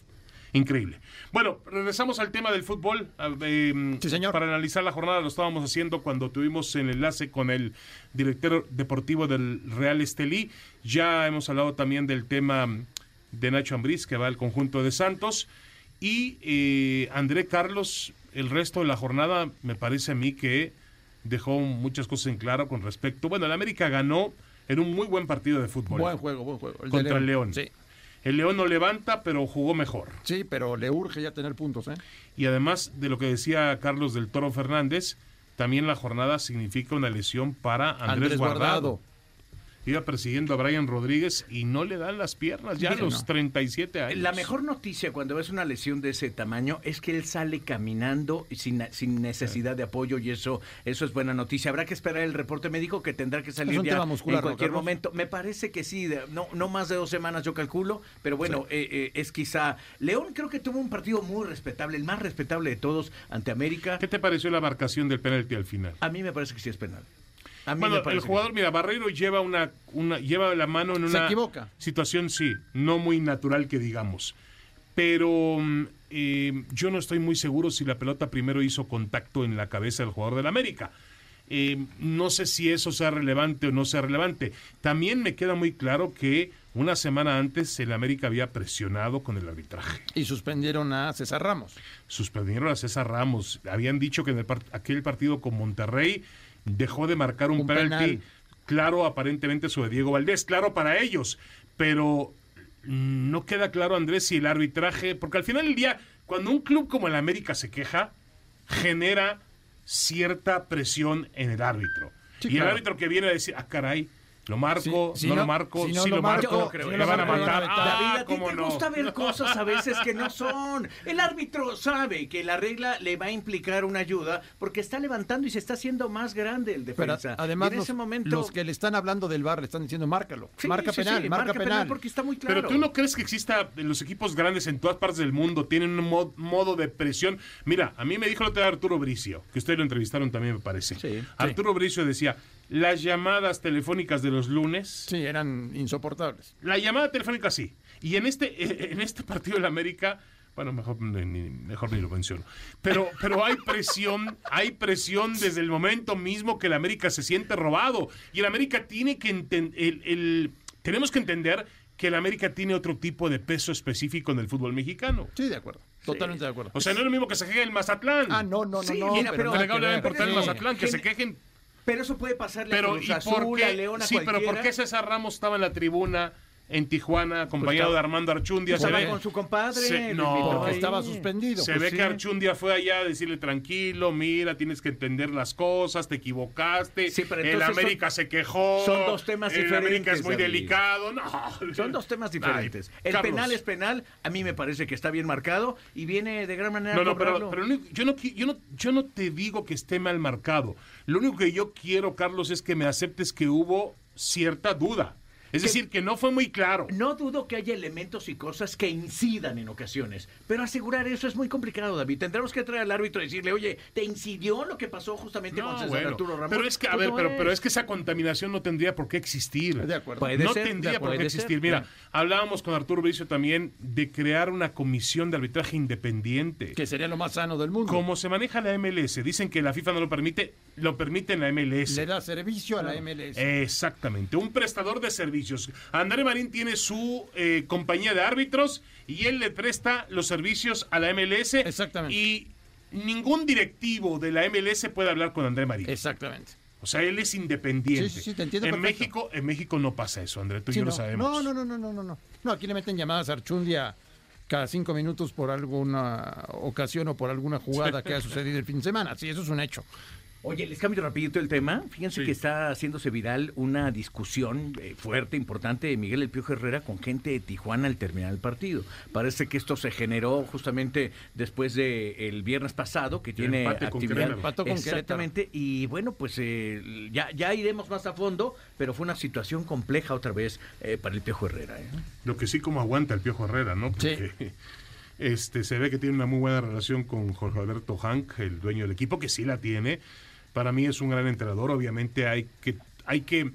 Speaker 2: Increíble. Bueno, regresamos al tema del fútbol. eh,
Speaker 4: Sí, señor.
Speaker 2: Para analizar la jornada lo estábamos haciendo cuando tuvimos el enlace con el director deportivo del Real Estelí. Ya hemos hablado también del tema de Nacho Ambriz, que va al conjunto de Santos. Y eh, André Carlos, el resto de la jornada me parece a mí que dejó muchas cosas en claro con respecto. Bueno, el América ganó en un muy buen partido de fútbol.
Speaker 4: Buen juego, buen juego. El
Speaker 2: contra el León.
Speaker 4: Sí.
Speaker 2: El León no levanta, pero jugó mejor.
Speaker 4: Sí, pero le urge ya tener puntos, ¿eh?
Speaker 2: Y además de lo que decía Carlos del Toro Fernández, también la jornada significa una lesión para Andrés,
Speaker 4: Andrés
Speaker 2: Guardado.
Speaker 4: Guardado.
Speaker 2: Iba persiguiendo a Brian Rodríguez y no le dan las piernas ya a los
Speaker 4: no.
Speaker 2: 37 años.
Speaker 3: La mejor noticia cuando ves una lesión de ese tamaño es que él sale caminando y sin, sin necesidad de apoyo y eso eso es buena noticia. Habrá que esperar el reporte médico que tendrá que salir ya
Speaker 4: muscular,
Speaker 3: en
Speaker 4: ¿no,
Speaker 3: cualquier
Speaker 4: Carlos?
Speaker 3: momento. Me parece que sí, de- no, no más de dos semanas yo calculo, pero bueno, eh, eh, es quizá... León creo que tuvo un partido muy respetable, el más respetable de todos ante América.
Speaker 2: ¿Qué te pareció la marcación del penalti al final?
Speaker 3: A mí me parece que sí es penal. A mí
Speaker 2: Bueno,
Speaker 3: me
Speaker 2: el jugador, mira, Barreiro lleva una, una, lleva la mano en
Speaker 4: Se
Speaker 2: una
Speaker 4: equivoca.
Speaker 2: situación, sí, no muy natural que digamos. Pero mm, eh, yo no estoy muy seguro si la pelota primero hizo contacto en la cabeza del jugador del América. Eh, no sé si eso sea relevante o no sea relevante. También me queda muy claro que una semana antes el América había presionado con el arbitraje.
Speaker 4: Y suspendieron a César Ramos.
Speaker 2: Suspendieron a César Ramos. Habían dicho que en el par- aquel partido con Monterrey dejó de marcar un,
Speaker 4: Un
Speaker 2: penalti
Speaker 4: penal.
Speaker 2: claro aparentemente sobre Diego Valdés, claro para ellos, pero no queda claro, Andrés, si el arbitraje, porque al final del día, cuando un club como el América se queja, genera cierta presión en el árbitro.
Speaker 4: Sí,
Speaker 2: y el árbitro que viene a decir, ah, caray, lo marco,
Speaker 4: si
Speaker 2: no,
Speaker 4: no-
Speaker 2: lo marco,
Speaker 4: si
Speaker 2: si,
Speaker 4: no
Speaker 2: lo
Speaker 4: lo
Speaker 2: marco,
Speaker 4: marco, si no
Speaker 2: me
Speaker 4: lo
Speaker 2: van a matar. Ah,
Speaker 3: David, a ti
Speaker 2: ¿cómo
Speaker 3: te
Speaker 2: no?
Speaker 3: gusta ver cosas a veces que no son. El árbitro sabe que la regla le va a implicar una ayuda porque está levantando y se está haciendo más grande el
Speaker 4: Pero
Speaker 3: defensa.
Speaker 4: además
Speaker 3: en
Speaker 4: los,
Speaker 3: ese momento
Speaker 4: los que le están hablando del bar le están diciendo márcalo.
Speaker 3: Sí,
Speaker 4: marca
Speaker 3: sí,
Speaker 4: penal,
Speaker 3: sí,
Speaker 4: marca, penal.
Speaker 3: porque está muy claro.
Speaker 2: Pero tú no crees que exista en los equipos grandes en todas partes del mundo tienen un mo- modo de presión. Mira, a mí me dijo el otro día Arturo Bricio, que ustedes lo entrevistaron también me parece.
Speaker 3: Sí.
Speaker 2: Arturo Bricio decía, las llamadas telefónicas de los lunes,
Speaker 4: Sí, eran insoportables.
Speaker 2: la llamada telefónica sí. Y en este en este partido del América, bueno, mejor ni, mejor ni lo menciono. Pero pero hay presión, hay presión desde el momento mismo que el América se siente robado y el América tiene que entender tenemos que entender que el América tiene otro tipo de peso específico en el fútbol mexicano.
Speaker 4: Sí, de acuerdo. Totalmente de acuerdo.
Speaker 2: O sea, no es lo mismo que se queje el Mazatlán.
Speaker 4: ah, no, no, no,
Speaker 3: Sí,
Speaker 4: no.
Speaker 3: mira, pero
Speaker 2: le va a
Speaker 4: ver.
Speaker 2: importar el. Mazatlán, que se quejen.
Speaker 3: Pero eso puede pasarle a
Speaker 2: Pero,
Speaker 3: Cruz
Speaker 2: ¿y
Speaker 3: Azul,
Speaker 2: por qué?
Speaker 3: a León, a
Speaker 2: sí, pero ¿por qué César Ramos estaba en la tribuna en Tijuana, acompañado
Speaker 3: Pues
Speaker 2: de Armando Archundia? Se
Speaker 3: Estaba
Speaker 2: ve,
Speaker 3: con su compadre.
Speaker 2: Se- no,
Speaker 4: estaba suspendido.
Speaker 2: se
Speaker 4: pues
Speaker 2: ve
Speaker 4: sí.
Speaker 2: que Archundia fue allá a decirle tranquilo, mira, tienes que entender las cosas, te equivocaste.
Speaker 3: Sí, pero
Speaker 2: el América se quejó.
Speaker 3: son dos temas
Speaker 2: El América es
Speaker 3: diferentes,
Speaker 2: muy
Speaker 3: David.
Speaker 2: delicado. No.
Speaker 3: Son dos temas diferentes.
Speaker 2: Ay,
Speaker 3: el
Speaker 2: Carlos.
Speaker 3: penal es penal, a mí me parece que está bien marcado y viene de gran manera
Speaker 2: No,
Speaker 3: a
Speaker 2: no, pero, yo, no, yo, no, yo no te digo que esté mal marcado. Lo único que yo quiero, Carlos, es que me aceptes que hubo cierta duda. Es
Speaker 3: Que-
Speaker 2: decir, que no fue muy claro.
Speaker 3: No dudo que haya elementos y cosas que incidan en ocasiones, pero asegurar eso es muy complicado, David. Tendremos que traer al árbitro y decirle, oye, ¿te incidió lo que pasó justamente con
Speaker 2: No,
Speaker 3: César
Speaker 2: bueno,
Speaker 3: Arturo Ramos?
Speaker 2: pero es que, a
Speaker 3: Pues
Speaker 2: ver,
Speaker 3: no
Speaker 2: pero, pero es que esa contaminación no tendría por qué existir.
Speaker 4: De acuerdo.
Speaker 3: Puede
Speaker 2: no
Speaker 3: ser,
Speaker 2: tendría por qué existir.
Speaker 3: ser,
Speaker 2: Mira,
Speaker 3: claro.
Speaker 2: hablábamos con Arturo Bricio también de crear una comisión de arbitraje independiente.
Speaker 4: Que sería lo más sano del mundo.
Speaker 2: Como se maneja la MLS, dicen que la FIFA no lo permite, lo permite en la MLS.
Speaker 4: Le da servicio a la MLS.
Speaker 2: Exactamente, un prestador de servicios. André Marín tiene su eh, compañía de árbitros y él le presta los servicios a la MLS.
Speaker 4: Exactamente.
Speaker 2: Y ningún directivo de la MLS puede hablar con André Marín.
Speaker 4: Exactamente.
Speaker 2: O sea, él es independiente.
Speaker 4: Sí, sí, sí, te entiendo
Speaker 2: en
Speaker 4: perfecto.
Speaker 2: México, en México no pasa eso, André, tú y
Speaker 4: Sí,
Speaker 2: yo
Speaker 4: no.
Speaker 2: lo sabemos.
Speaker 4: No, no, no, no, no, no, no. No, aquí le meten llamadas a Archundia cada cinco minutos por alguna ocasión o por alguna jugada que ha sucedido el fin de semana. Sí, eso es un hecho.
Speaker 3: Oye, les cambio rapidito el tema. Fíjense
Speaker 2: Sí.
Speaker 3: que está haciéndose viral una discusión eh, fuerte, importante de Miguel El Piojo Herrera con gente de Tijuana al terminar el partido. Parece que esto se generó justamente después de el viernes pasado, que tiene
Speaker 2: empate
Speaker 3: actividad.
Speaker 4: Con
Speaker 3: Exactamente. Y bueno, pues eh, ya, ya iremos más a fondo, pero fue una situación compleja otra vez eh, para el Piojo Herrera. ¿eh?
Speaker 2: Lo que sí como aguanta el Piojo Herrera, ¿no? Porque este, se ve que tiene una muy buena relación con Jorge Alberto Hank, el dueño del equipo, que sí la tiene. Para mí es un gran entrenador. Obviamente hay que, hay que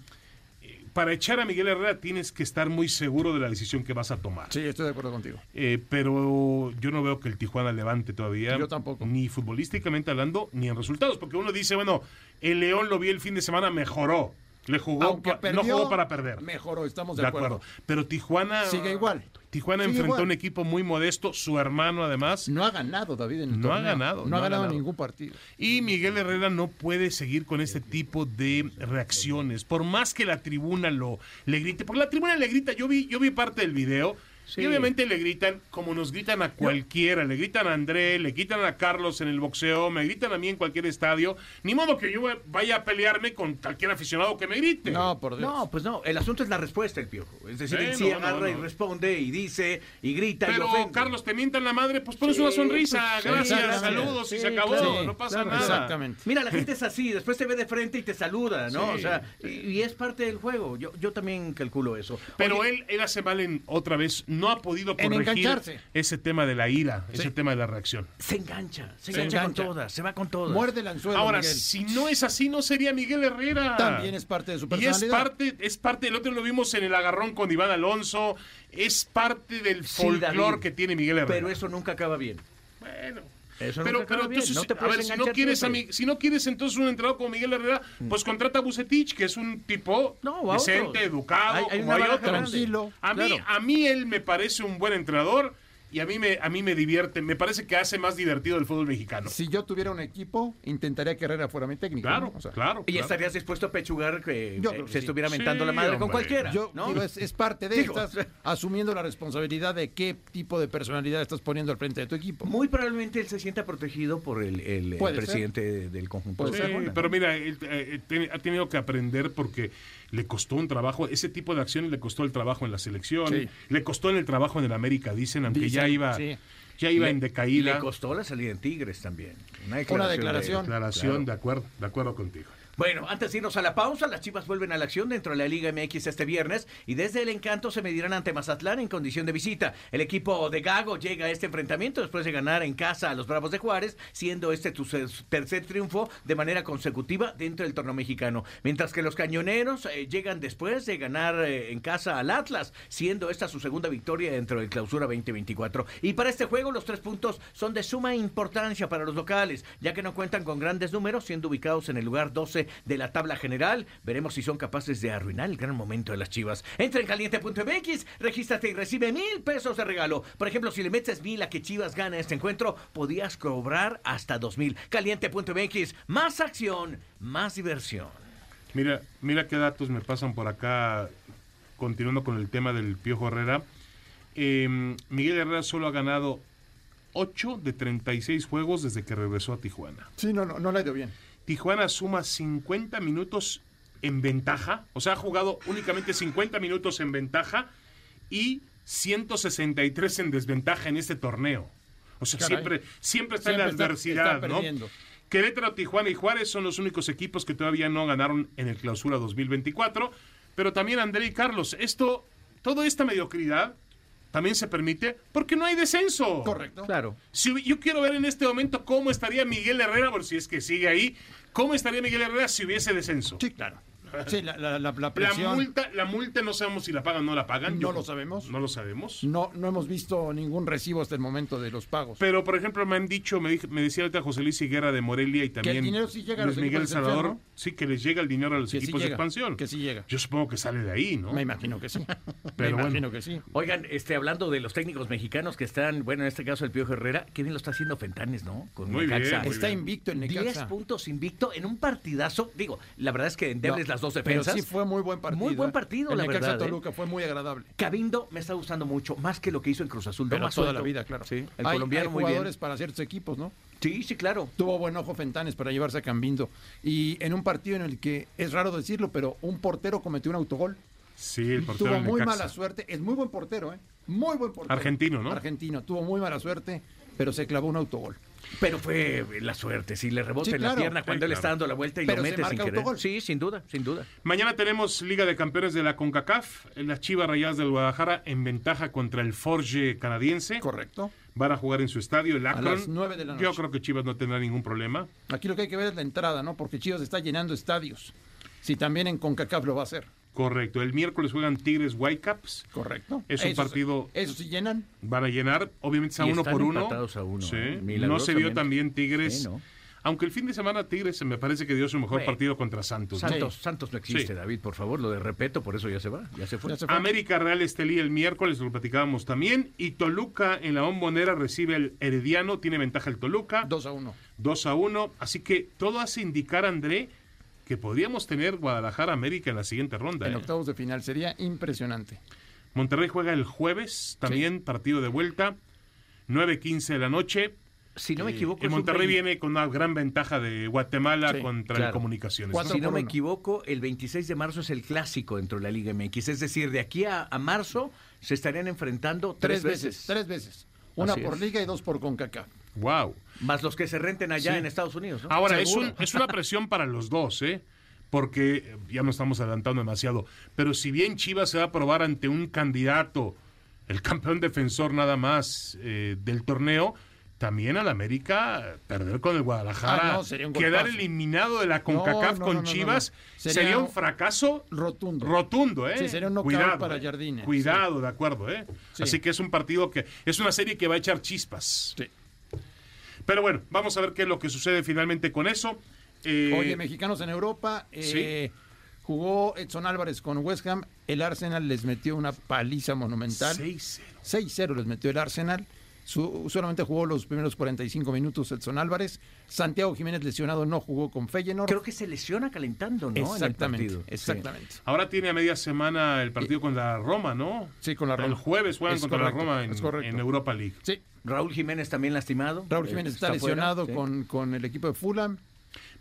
Speaker 2: eh, para echar a Miguel Herrera tienes que estar muy seguro de la decisión que vas a tomar.
Speaker 4: Sí, estoy de acuerdo contigo.
Speaker 2: Eh, pero yo no veo que el Tijuana levante todavía.
Speaker 4: Yo tampoco.
Speaker 2: Ni futbolísticamente hablando, ni en resultados. Porque uno dice, bueno, el León lo vi el fin de semana, mejoró. Le jugó,
Speaker 4: perdió,
Speaker 2: no jugó para perder.
Speaker 4: Mejoró, estamos
Speaker 2: De
Speaker 4: de,
Speaker 2: acuerdo. Pero Tijuana.
Speaker 4: Sigue igual.
Speaker 2: Tijuana
Speaker 4: Sigue
Speaker 2: enfrentó
Speaker 4: igual.
Speaker 2: un equipo muy modesto, su hermano además.
Speaker 4: No ha ganado, David, en el
Speaker 2: No ha ganado,
Speaker 4: No, ha ganado, ningún partido.
Speaker 2: Y Miguel Herrera no puede seguir con este tipo de reacciones. Por más que la tribuna lo le grite, porque la tribuna le grita, yo vi, yo vi parte del video.
Speaker 3: Sí.
Speaker 2: Y obviamente le gritan como nos gritan a cualquiera, le gritan a André, le gritan a Carlos en el boxeo, me gritan a mí en cualquier estadio. Ni modo que yo vaya a pelearme con cualquier aficionado que me grite.
Speaker 4: No, por Dios.
Speaker 3: No, pues no, el asunto es la respuesta, el Piojo. Es decir, él sí
Speaker 2: no,
Speaker 3: agarra y
Speaker 2: no.
Speaker 3: responde y dice y grita y
Speaker 2: Pero
Speaker 3: ofende.
Speaker 2: Carlos, te mientan la madre, pues pones
Speaker 3: Sí,
Speaker 2: una sonrisa,
Speaker 3: pues,
Speaker 2: gracias, saludos y se acabó,
Speaker 3: claro,
Speaker 2: no pasa
Speaker 3: claro,
Speaker 2: nada.
Speaker 4: Exactamente.
Speaker 3: Mira, la gente es así, después te ve de frente y te saluda, ¿no?
Speaker 2: Sí.
Speaker 3: O sea, y, y es parte del juego. Yo, yo también calculo eso.
Speaker 2: Pero
Speaker 3: Oye,
Speaker 2: él, él hace mal en otra vez, no ha podido corregir ese tema de la ira, ese tema de la reacción.
Speaker 3: se engancha, se
Speaker 4: Se
Speaker 3: engancha,
Speaker 4: engancha.
Speaker 3: con todas, se va con todas.
Speaker 4: Muerde el anzuelo,
Speaker 2: Ahora,
Speaker 4: Miguel.
Speaker 2: si no es así, no sería Miguel Herrera.
Speaker 4: También es parte de su
Speaker 2: Y es
Speaker 4: personalidad.
Speaker 2: parte, es parte, el otro lo vimos en el agarrón con Iván Alonso, es parte del
Speaker 3: Sí,
Speaker 2: folclore que tiene Miguel Herrera.
Speaker 3: Pero eso nunca acaba bien.
Speaker 2: Bueno.
Speaker 3: Eso
Speaker 2: pero, pero entonces,
Speaker 3: no te
Speaker 2: a
Speaker 3: puedes
Speaker 2: ver, si no, quieres a
Speaker 3: siempre.
Speaker 2: mi- si no quieres entonces un entrenador como Miguel Herrera, pues contrata a Bucetich, que es un tipo
Speaker 3: No,
Speaker 2: decente, educado,
Speaker 3: Hay- hay
Speaker 2: como
Speaker 3: una
Speaker 2: hay otros.
Speaker 4: Tranquilo.
Speaker 2: A mí,
Speaker 3: Claro.
Speaker 2: a mí él me parece un buen entrenador. Y a mí me a mí me divierte, me parece que hace más divertido el fútbol mexicano.
Speaker 4: Si yo tuviera un equipo, intentaría que Herrera fuera mi técnico.
Speaker 2: Claro,
Speaker 4: ¿no? O sea,
Speaker 2: claro.
Speaker 3: ¿Y
Speaker 2: claro.
Speaker 3: estarías dispuesto a pechugar que
Speaker 4: Yo
Speaker 3: eh,
Speaker 4: creo que
Speaker 3: se
Speaker 4: sí.
Speaker 3: estuviera mentando
Speaker 2: Sí,
Speaker 3: la madre con cualquiera?
Speaker 4: Yo
Speaker 3: ¿no?
Speaker 4: digo, es, es parte de
Speaker 3: Digo,
Speaker 4: estás asumiendo la responsabilidad de qué tipo de personalidad estás poniendo al frente de tu equipo.
Speaker 3: Muy probablemente él se sienta protegido por el, el, el
Speaker 4: Puede ser.
Speaker 3: presidente del conjunto. De
Speaker 2: Sí, pero
Speaker 3: ¿no?
Speaker 2: mira, él, eh, ha tenido que aprender porque le costó un trabajo, ese tipo de acciones le costó el trabajo en la selección,
Speaker 4: Sí.
Speaker 2: le costó en el trabajo en el América, dicen, aunque
Speaker 4: Dicen,
Speaker 2: ya iba,
Speaker 4: sí.
Speaker 2: ya iba
Speaker 3: Le-
Speaker 2: en decaída.
Speaker 3: Le costó la salida en Tigres también. Una
Speaker 4: Una
Speaker 3: de-
Speaker 4: declaración.
Speaker 2: Declaración,
Speaker 3: Claro.
Speaker 2: de acuerdo, de acuerdo contigo.
Speaker 3: Bueno, antes de irnos a la pausa, las Chivas vuelven a la acción dentro de la Liga MX este viernes y desde el encanto se medirán ante Mazatlán en condición de visita. El equipo de Gago llega a este enfrentamiento después de ganar en casa a los Bravos de Juárez, siendo este tu tercer triunfo de manera consecutiva dentro del torneo mexicano. Mientras que los cañoneros eh, llegan después de ganar eh, en casa al Atlas, siendo esta su segunda victoria dentro del clausura 2024. Y para este juego los tres puntos son de suma importancia para los locales, ya que no cuentan con grandes números, siendo ubicados en el lugar 12 de la tabla general. Veremos si son capaces de arruinar el gran momento de las Chivas. Entra en caliente.mx, regístrate y recibe mil pesos de regalo. Por ejemplo, si le metes mil a que Chivas gana este encuentro, podías cobrar hasta dos mil. Caliente.mx, más acción, más diversión.
Speaker 2: Mira, mira qué datos me pasan por acá, continuando con el tema del Piojo Herrera. Eh, Miguel Herrera solo ha ganado 8 de 36 juegos desde que regresó a Tijuana.
Speaker 4: Sí, no, no, no le ha ido bien.
Speaker 2: Tijuana suma 50 minutos en ventaja, o sea, ha jugado únicamente 50 minutos en ventaja y 163 en desventaja en este torneo. O sea,
Speaker 4: Caray.
Speaker 2: siempre, siempre está
Speaker 4: Siempre
Speaker 2: en la
Speaker 4: está-
Speaker 2: adversidad,
Speaker 4: está
Speaker 2: ¿no?
Speaker 4: perdiendo.
Speaker 2: Querétaro, Tijuana y Juárez son los únicos equipos que todavía no ganaron en el clausura 2024, pero también André y Carlos, esto, toda esta mediocridad también se permite porque no hay descenso.
Speaker 4: Correcto.
Speaker 3: Claro.
Speaker 2: Si yo quiero ver en este momento cómo estaría Miguel Herrera, por si es que sigue ahí, cómo estaría Miguel Herrera si hubiese descenso.
Speaker 4: Sí, claro. Sí, la, la, la- la
Speaker 2: La
Speaker 4: presión.
Speaker 2: multa, la multa no sabemos si la pagan o no la pagan.
Speaker 4: No
Speaker 2: Yo
Speaker 4: lo sabemos.
Speaker 2: No lo sabemos.
Speaker 4: No, no hemos visto ningún recibo hasta el momento de los pagos.
Speaker 2: Pero, por ejemplo, me han dicho, me, me decía ahorita José Luis Higuera de Morelia y también
Speaker 4: dinero sí llega a
Speaker 2: Luis
Speaker 4: los
Speaker 2: Miguel Salvador, sí que les llega el dinero a los
Speaker 4: Que sí
Speaker 2: equipos de expansión.
Speaker 4: que sí llega.
Speaker 2: Yo supongo que sale de ahí, ¿no?
Speaker 4: Me imagino que sí.
Speaker 2: Pero
Speaker 4: Me
Speaker 2: bueno.
Speaker 4: imagino que sí.
Speaker 3: Oigan, este, hablando de los técnicos mexicanos que están, bueno, en este caso el Piojo Herrera, qué bien lo está haciendo Fentanes, ¿no? Con
Speaker 2: Muy bien,
Speaker 3: Necaxa.
Speaker 2: muy
Speaker 4: Está
Speaker 2: bien.
Speaker 4: invicto en
Speaker 3: 10
Speaker 4: Necaxa.
Speaker 3: puntos invicto en un partidazo. Digo, la verdad es que endebles
Speaker 4: No,
Speaker 3: las dos
Speaker 4: pero
Speaker 3: defensas.
Speaker 4: sí fue muy buen partido.
Speaker 3: Muy buen
Speaker 4: ¿eh?
Speaker 3: partido, la
Speaker 4: Necaxa
Speaker 3: verdad, ¿eh?
Speaker 4: Toluca fue muy agradable.
Speaker 3: Cabindo me está gustando mucho, más que lo que hizo en Cruz Azul. ¿no?
Speaker 4: Pero
Speaker 3: Más
Speaker 4: toda
Speaker 3: suelto.
Speaker 4: la vida, claro.
Speaker 3: Sí, el
Speaker 4: hay,
Speaker 3: colombiano
Speaker 4: hay
Speaker 3: muy bien.
Speaker 4: jugadores para ciertos equipos, ¿no?
Speaker 3: Sí, sí, claro.
Speaker 4: Tuvo buen ojo Fentanes para llevarse a Cambindo. Y en un partido en el que, es raro decirlo, pero un portero cometió un autogol.
Speaker 2: Sí, el portero
Speaker 4: Tuvo muy mala suerte. Es muy buen portero, ¿eh? Muy buen portero.
Speaker 2: Argentino, ¿no?
Speaker 4: Argentino. Tuvo muy mala suerte, pero se clavó un autogol.
Speaker 3: Pero fue la suerte, si le rebota
Speaker 4: Sí,
Speaker 3: en la pierna
Speaker 2: Sí,
Speaker 3: cuando él
Speaker 2: claro.
Speaker 3: está dando la vuelta y
Speaker 4: Pero
Speaker 3: lo
Speaker 4: se
Speaker 3: mete
Speaker 4: marca
Speaker 3: sin querer.
Speaker 4: autogol.
Speaker 3: Sí, sin duda, sin duda.
Speaker 2: Mañana tenemos Liga de Campeones de la CONCACAF. Las Chivas Rayadas del Guadalajara en ventaja contra el Forge canadiense.
Speaker 4: Correcto.
Speaker 2: Van a jugar en su estadio, el Akron.
Speaker 4: las nueve de la
Speaker 2: Yo
Speaker 4: noche.
Speaker 2: creo que Chivas no tendrá ningún problema.
Speaker 4: Aquí lo que hay que ver es la entrada, ¿no? Porque Chivas está llenando estadios. Si también en CONCACAF lo va a hacer.
Speaker 2: Correcto. El miércoles juegan Tigres Whitecaps.
Speaker 4: Correcto.
Speaker 2: Es un partido-
Speaker 4: Eso sí llenan.
Speaker 2: Van a llenar, obviamente es a
Speaker 3: Y
Speaker 2: uno
Speaker 3: están
Speaker 2: por uno.
Speaker 3: a uno,
Speaker 2: Sí.
Speaker 3: ¿eh?
Speaker 2: No se vio también Tigres.
Speaker 3: Sí, ¿no?
Speaker 2: Aunque el fin de semana Tigres me parece que dio su mejor
Speaker 3: Bueno.
Speaker 2: partido contra Santos. ¿no?
Speaker 3: Santos, Santos no existe,
Speaker 2: Sí.
Speaker 3: David, por favor, lo de respeto, por eso ya se va, ya se fue.
Speaker 4: Ya se fue.
Speaker 2: América Real Estelí el miércoles, lo platicábamos también. Y Toluca en la bombonera recibe el Herediano, tiene ventaja el Toluca.
Speaker 4: 2 a 1.
Speaker 2: 2 a 1. Así que todo hace indicar, André, que podríamos tener Guadalajara América en la siguiente ronda.
Speaker 4: En
Speaker 2: ¿eh?
Speaker 4: octavos de final. Sería impresionante.
Speaker 2: Monterrey juega el jueves, también partido de vuelta, 9.15 de la noche.
Speaker 3: Si no me
Speaker 2: Eh,
Speaker 3: equivoco,
Speaker 2: y
Speaker 3: es un
Speaker 2: Monterrey viene con una gran ventaja de Guatemala
Speaker 4: Sí,
Speaker 2: contra
Speaker 3: claro.
Speaker 2: el Comunicaciones.
Speaker 3: Si no me equivoco, el 26 de marzo es el clásico dentro de la Liga MX. Es decir, de aquí a, a marzo se estarían enfrentando tres,
Speaker 4: Tres, veces. Tres veces. Una
Speaker 3: Así
Speaker 4: por
Speaker 3: es.
Speaker 4: liga y dos por CONCACAF.
Speaker 2: Wow.
Speaker 3: Más los que se renten allá
Speaker 2: Sí.
Speaker 3: en Estados Unidos. ¿no?
Speaker 2: Ahora, es, un- es una presión para los dos, ¿eh? Porque ya no estamos adelantando demasiado. Pero si bien Chivas se va a probar ante un candidato, el campeón defensor nada más eh, del torneo, también al América perder con el Guadalajara,
Speaker 4: Ah, no, sería un
Speaker 2: quedar eliminado de la CONCACAF
Speaker 4: no,
Speaker 2: con
Speaker 4: no,
Speaker 2: Chivas, sería,
Speaker 4: Sería
Speaker 2: un fracaso
Speaker 4: Rotundo.
Speaker 2: rotundo, ¿eh?
Speaker 4: Sí, sería un
Speaker 2: Cuidado,
Speaker 4: para
Speaker 2: ¿eh?
Speaker 4: Jardine,
Speaker 2: Cuidado, de acuerdo, ¿eh?
Speaker 4: Sí.
Speaker 2: Así que es un partido que es una serie que va a echar chispas.
Speaker 4: Sí.
Speaker 2: Pero bueno, vamos a ver qué es lo que sucede finalmente con eso. Eh,
Speaker 4: Oye, mexicanos en Europa. eh, Jugó Edson Álvarez con West Ham. El Arsenal les metió una paliza monumental.
Speaker 2: 6-0.
Speaker 4: 6-0 les metió el Arsenal. Su- solamente jugó los primeros 45 minutos Edson Álvarez. Santiago Jiménez lesionado no jugó con Feyenoord.
Speaker 3: Creo que se lesiona calentando, ¿no? En el
Speaker 4: exactamente.
Speaker 3: Sí.
Speaker 4: exactamente.
Speaker 2: Ahora tiene a media semana el partido contra Roma, ¿no?
Speaker 4: Sí, con la
Speaker 2: El
Speaker 4: Roma.
Speaker 2: jueves juegan
Speaker 4: Es
Speaker 2: contra
Speaker 4: correcto,
Speaker 2: la Roma en,
Speaker 4: es correcto.
Speaker 2: en Europa League.
Speaker 4: Sí,
Speaker 3: Raúl Jiménez también lastimado.
Speaker 4: Raúl
Speaker 3: Eh,
Speaker 4: Jiménez está,
Speaker 3: fuera,
Speaker 4: lesionado
Speaker 3: sí.
Speaker 4: con, con el equipo de Fulham.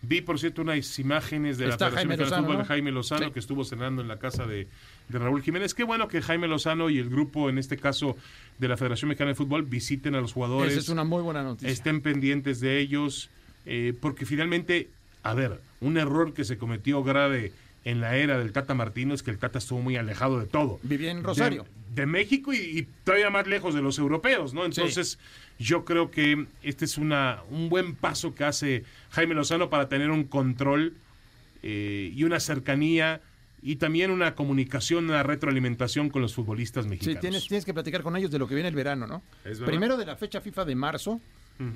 Speaker 2: Vi, por cierto, unas imágenes de la Federación Mexicana de Fútbol de. Jaime Lozano,
Speaker 4: Sí.
Speaker 2: que estuvo cenando en la casa de, de Raúl Jiménez. Qué bueno que Jaime Lozano y el grupo, en este caso de la Federación Mexicana de Fútbol, visiten a los jugadores,
Speaker 4: Esa es una muy buena noticia.
Speaker 2: estén pendientes de ellos, eh, porque finalmente, a ver, un error que se cometió grave en la era del Tata Martino es que el Tata estuvo muy alejado de todo.
Speaker 4: Vivía en Rosario.
Speaker 2: De, de México y, y todavía más lejos de los europeos, ¿no? Entonces, yo creo que este es una, un buen paso que hace Jaime Lozano para tener un control eh, y una cercanía y también una comunicación, una retroalimentación con los futbolistas
Speaker 4: Sí,
Speaker 2: mexicanos.
Speaker 4: tienes, tienes que platicar con ellos de lo que viene el verano, ¿no? Primero de la fecha FIFA de marzo,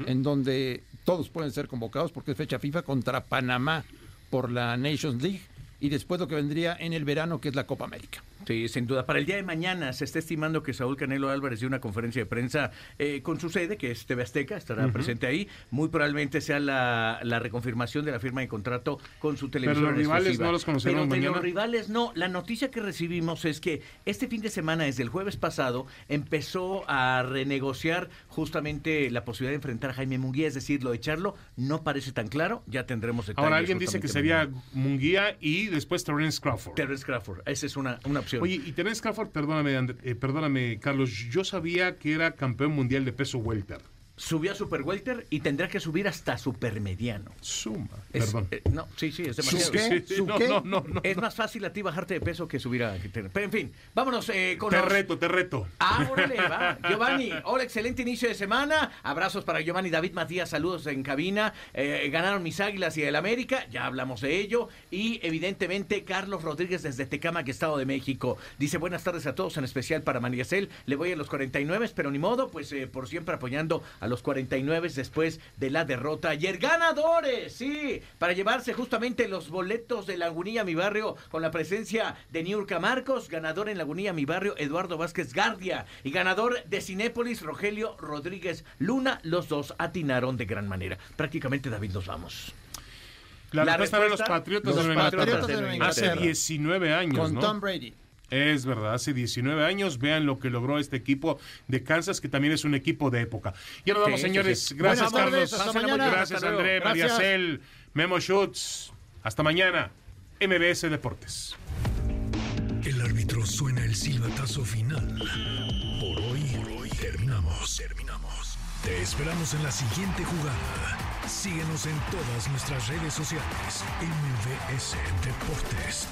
Speaker 4: en donde todos pueden ser convocados porque es fecha FIFA contra Panamá por la Nations League y después lo que vendría en el verano que es la Copa América.
Speaker 3: Sí, sin duda. Para el día de mañana se está estimando que Saúl Canelo Álvarez dio una conferencia de prensa eh, con su sede, que es TV Azteca, estará presente ahí. Muy probablemente sea la, la reconfirmación de la firma de contrato con su televisión.
Speaker 2: los rivales
Speaker 3: exclusiva.
Speaker 2: no los conoceremos
Speaker 3: Pero de
Speaker 2: mañana.
Speaker 3: los rivales no. La noticia que recibimos es que este fin de semana, desde el jueves pasado, empezó a renegociar justamente la posibilidad de enfrentar a Jaime Munguía. Es decir, lo de Charlo no parece tan claro. Ya tendremos detalles.
Speaker 2: Ahora alguien dice que sería. Munguía y después Terence Crawford.
Speaker 3: Terence Crawford. Esa es una, una opción.
Speaker 2: Oye, y Terence Crawford, perdóname, eh, perdóname, Carlos, yo sabía que era campeón mundial de peso welter.
Speaker 3: Subió a Super Welter y tendrá que subir hasta Super Mediano.
Speaker 2: Suma.
Speaker 3: Es-
Speaker 2: Perdón.
Speaker 3: eh, no, sí, sí, es demasiado.
Speaker 4: ¿Su qué?
Speaker 2: Sí, sí,
Speaker 4: ¿Su
Speaker 2: no,
Speaker 4: qué?
Speaker 2: no, no, no.
Speaker 3: Es más fácil a ti bajarte de peso que subir a... que Pero en fin, vámonos eh, con
Speaker 2: Te
Speaker 3: los-
Speaker 2: reto, te reto.
Speaker 3: Ah, órale, va. Giovanni, hola, excelente inicio de semana. Abrazos para Giovanni David Matías, saludos en cabina. Eh, ganaron mis águilas y el América, ya hablamos de ello. Y evidentemente Carlos Rodríguez desde Tecamac, Estado de México. Dice buenas tardes a todos, en especial para Maniacel. Le voy a los 49, pero ni modo, pues eh, por siempre apoyando a los 49 después de la derrota ayer. Ganadores, sí, para llevarse justamente los boletos de Lagunilla, mi barrio, con la presencia de Niurka Marcos, ganador en Lagunilla, mi barrio, Eduardo Vázquez Gardia, y ganador de Cinépolis, Rogelio Rodríguez Luna. Los dos atinaron de gran manera. Prácticamente, David, nos vamos.
Speaker 2: La,
Speaker 3: La
Speaker 2: respuesta era los Patriotas
Speaker 4: los
Speaker 2: de.
Speaker 4: Patriotas de
Speaker 2: Hace
Speaker 4: Inglaterra.
Speaker 2: 19 años,
Speaker 4: Con
Speaker 2: ¿no?
Speaker 4: Tom Brady.
Speaker 2: Es verdad, hace 19 años. Vean lo que logró este equipo de Kansas, que también es un equipo de época. Y ahora vamos,
Speaker 3: Sí,
Speaker 2: señores.
Speaker 3: sí.
Speaker 2: Gracias,
Speaker 4: Buenas tardes,
Speaker 2: Carlos.
Speaker 4: hasta mañana.
Speaker 2: Gracias. André,
Speaker 4: Gracias.
Speaker 2: Mariacel, Memo Schutz. Hasta mañana. MBS Deportes.
Speaker 1: El árbitro suena el silbatazo final. Por hoy, por hoy terminamos, terminamos. Te esperamos en la siguiente jugada. Síguenos en todas nuestras redes sociales. MBS Deportes.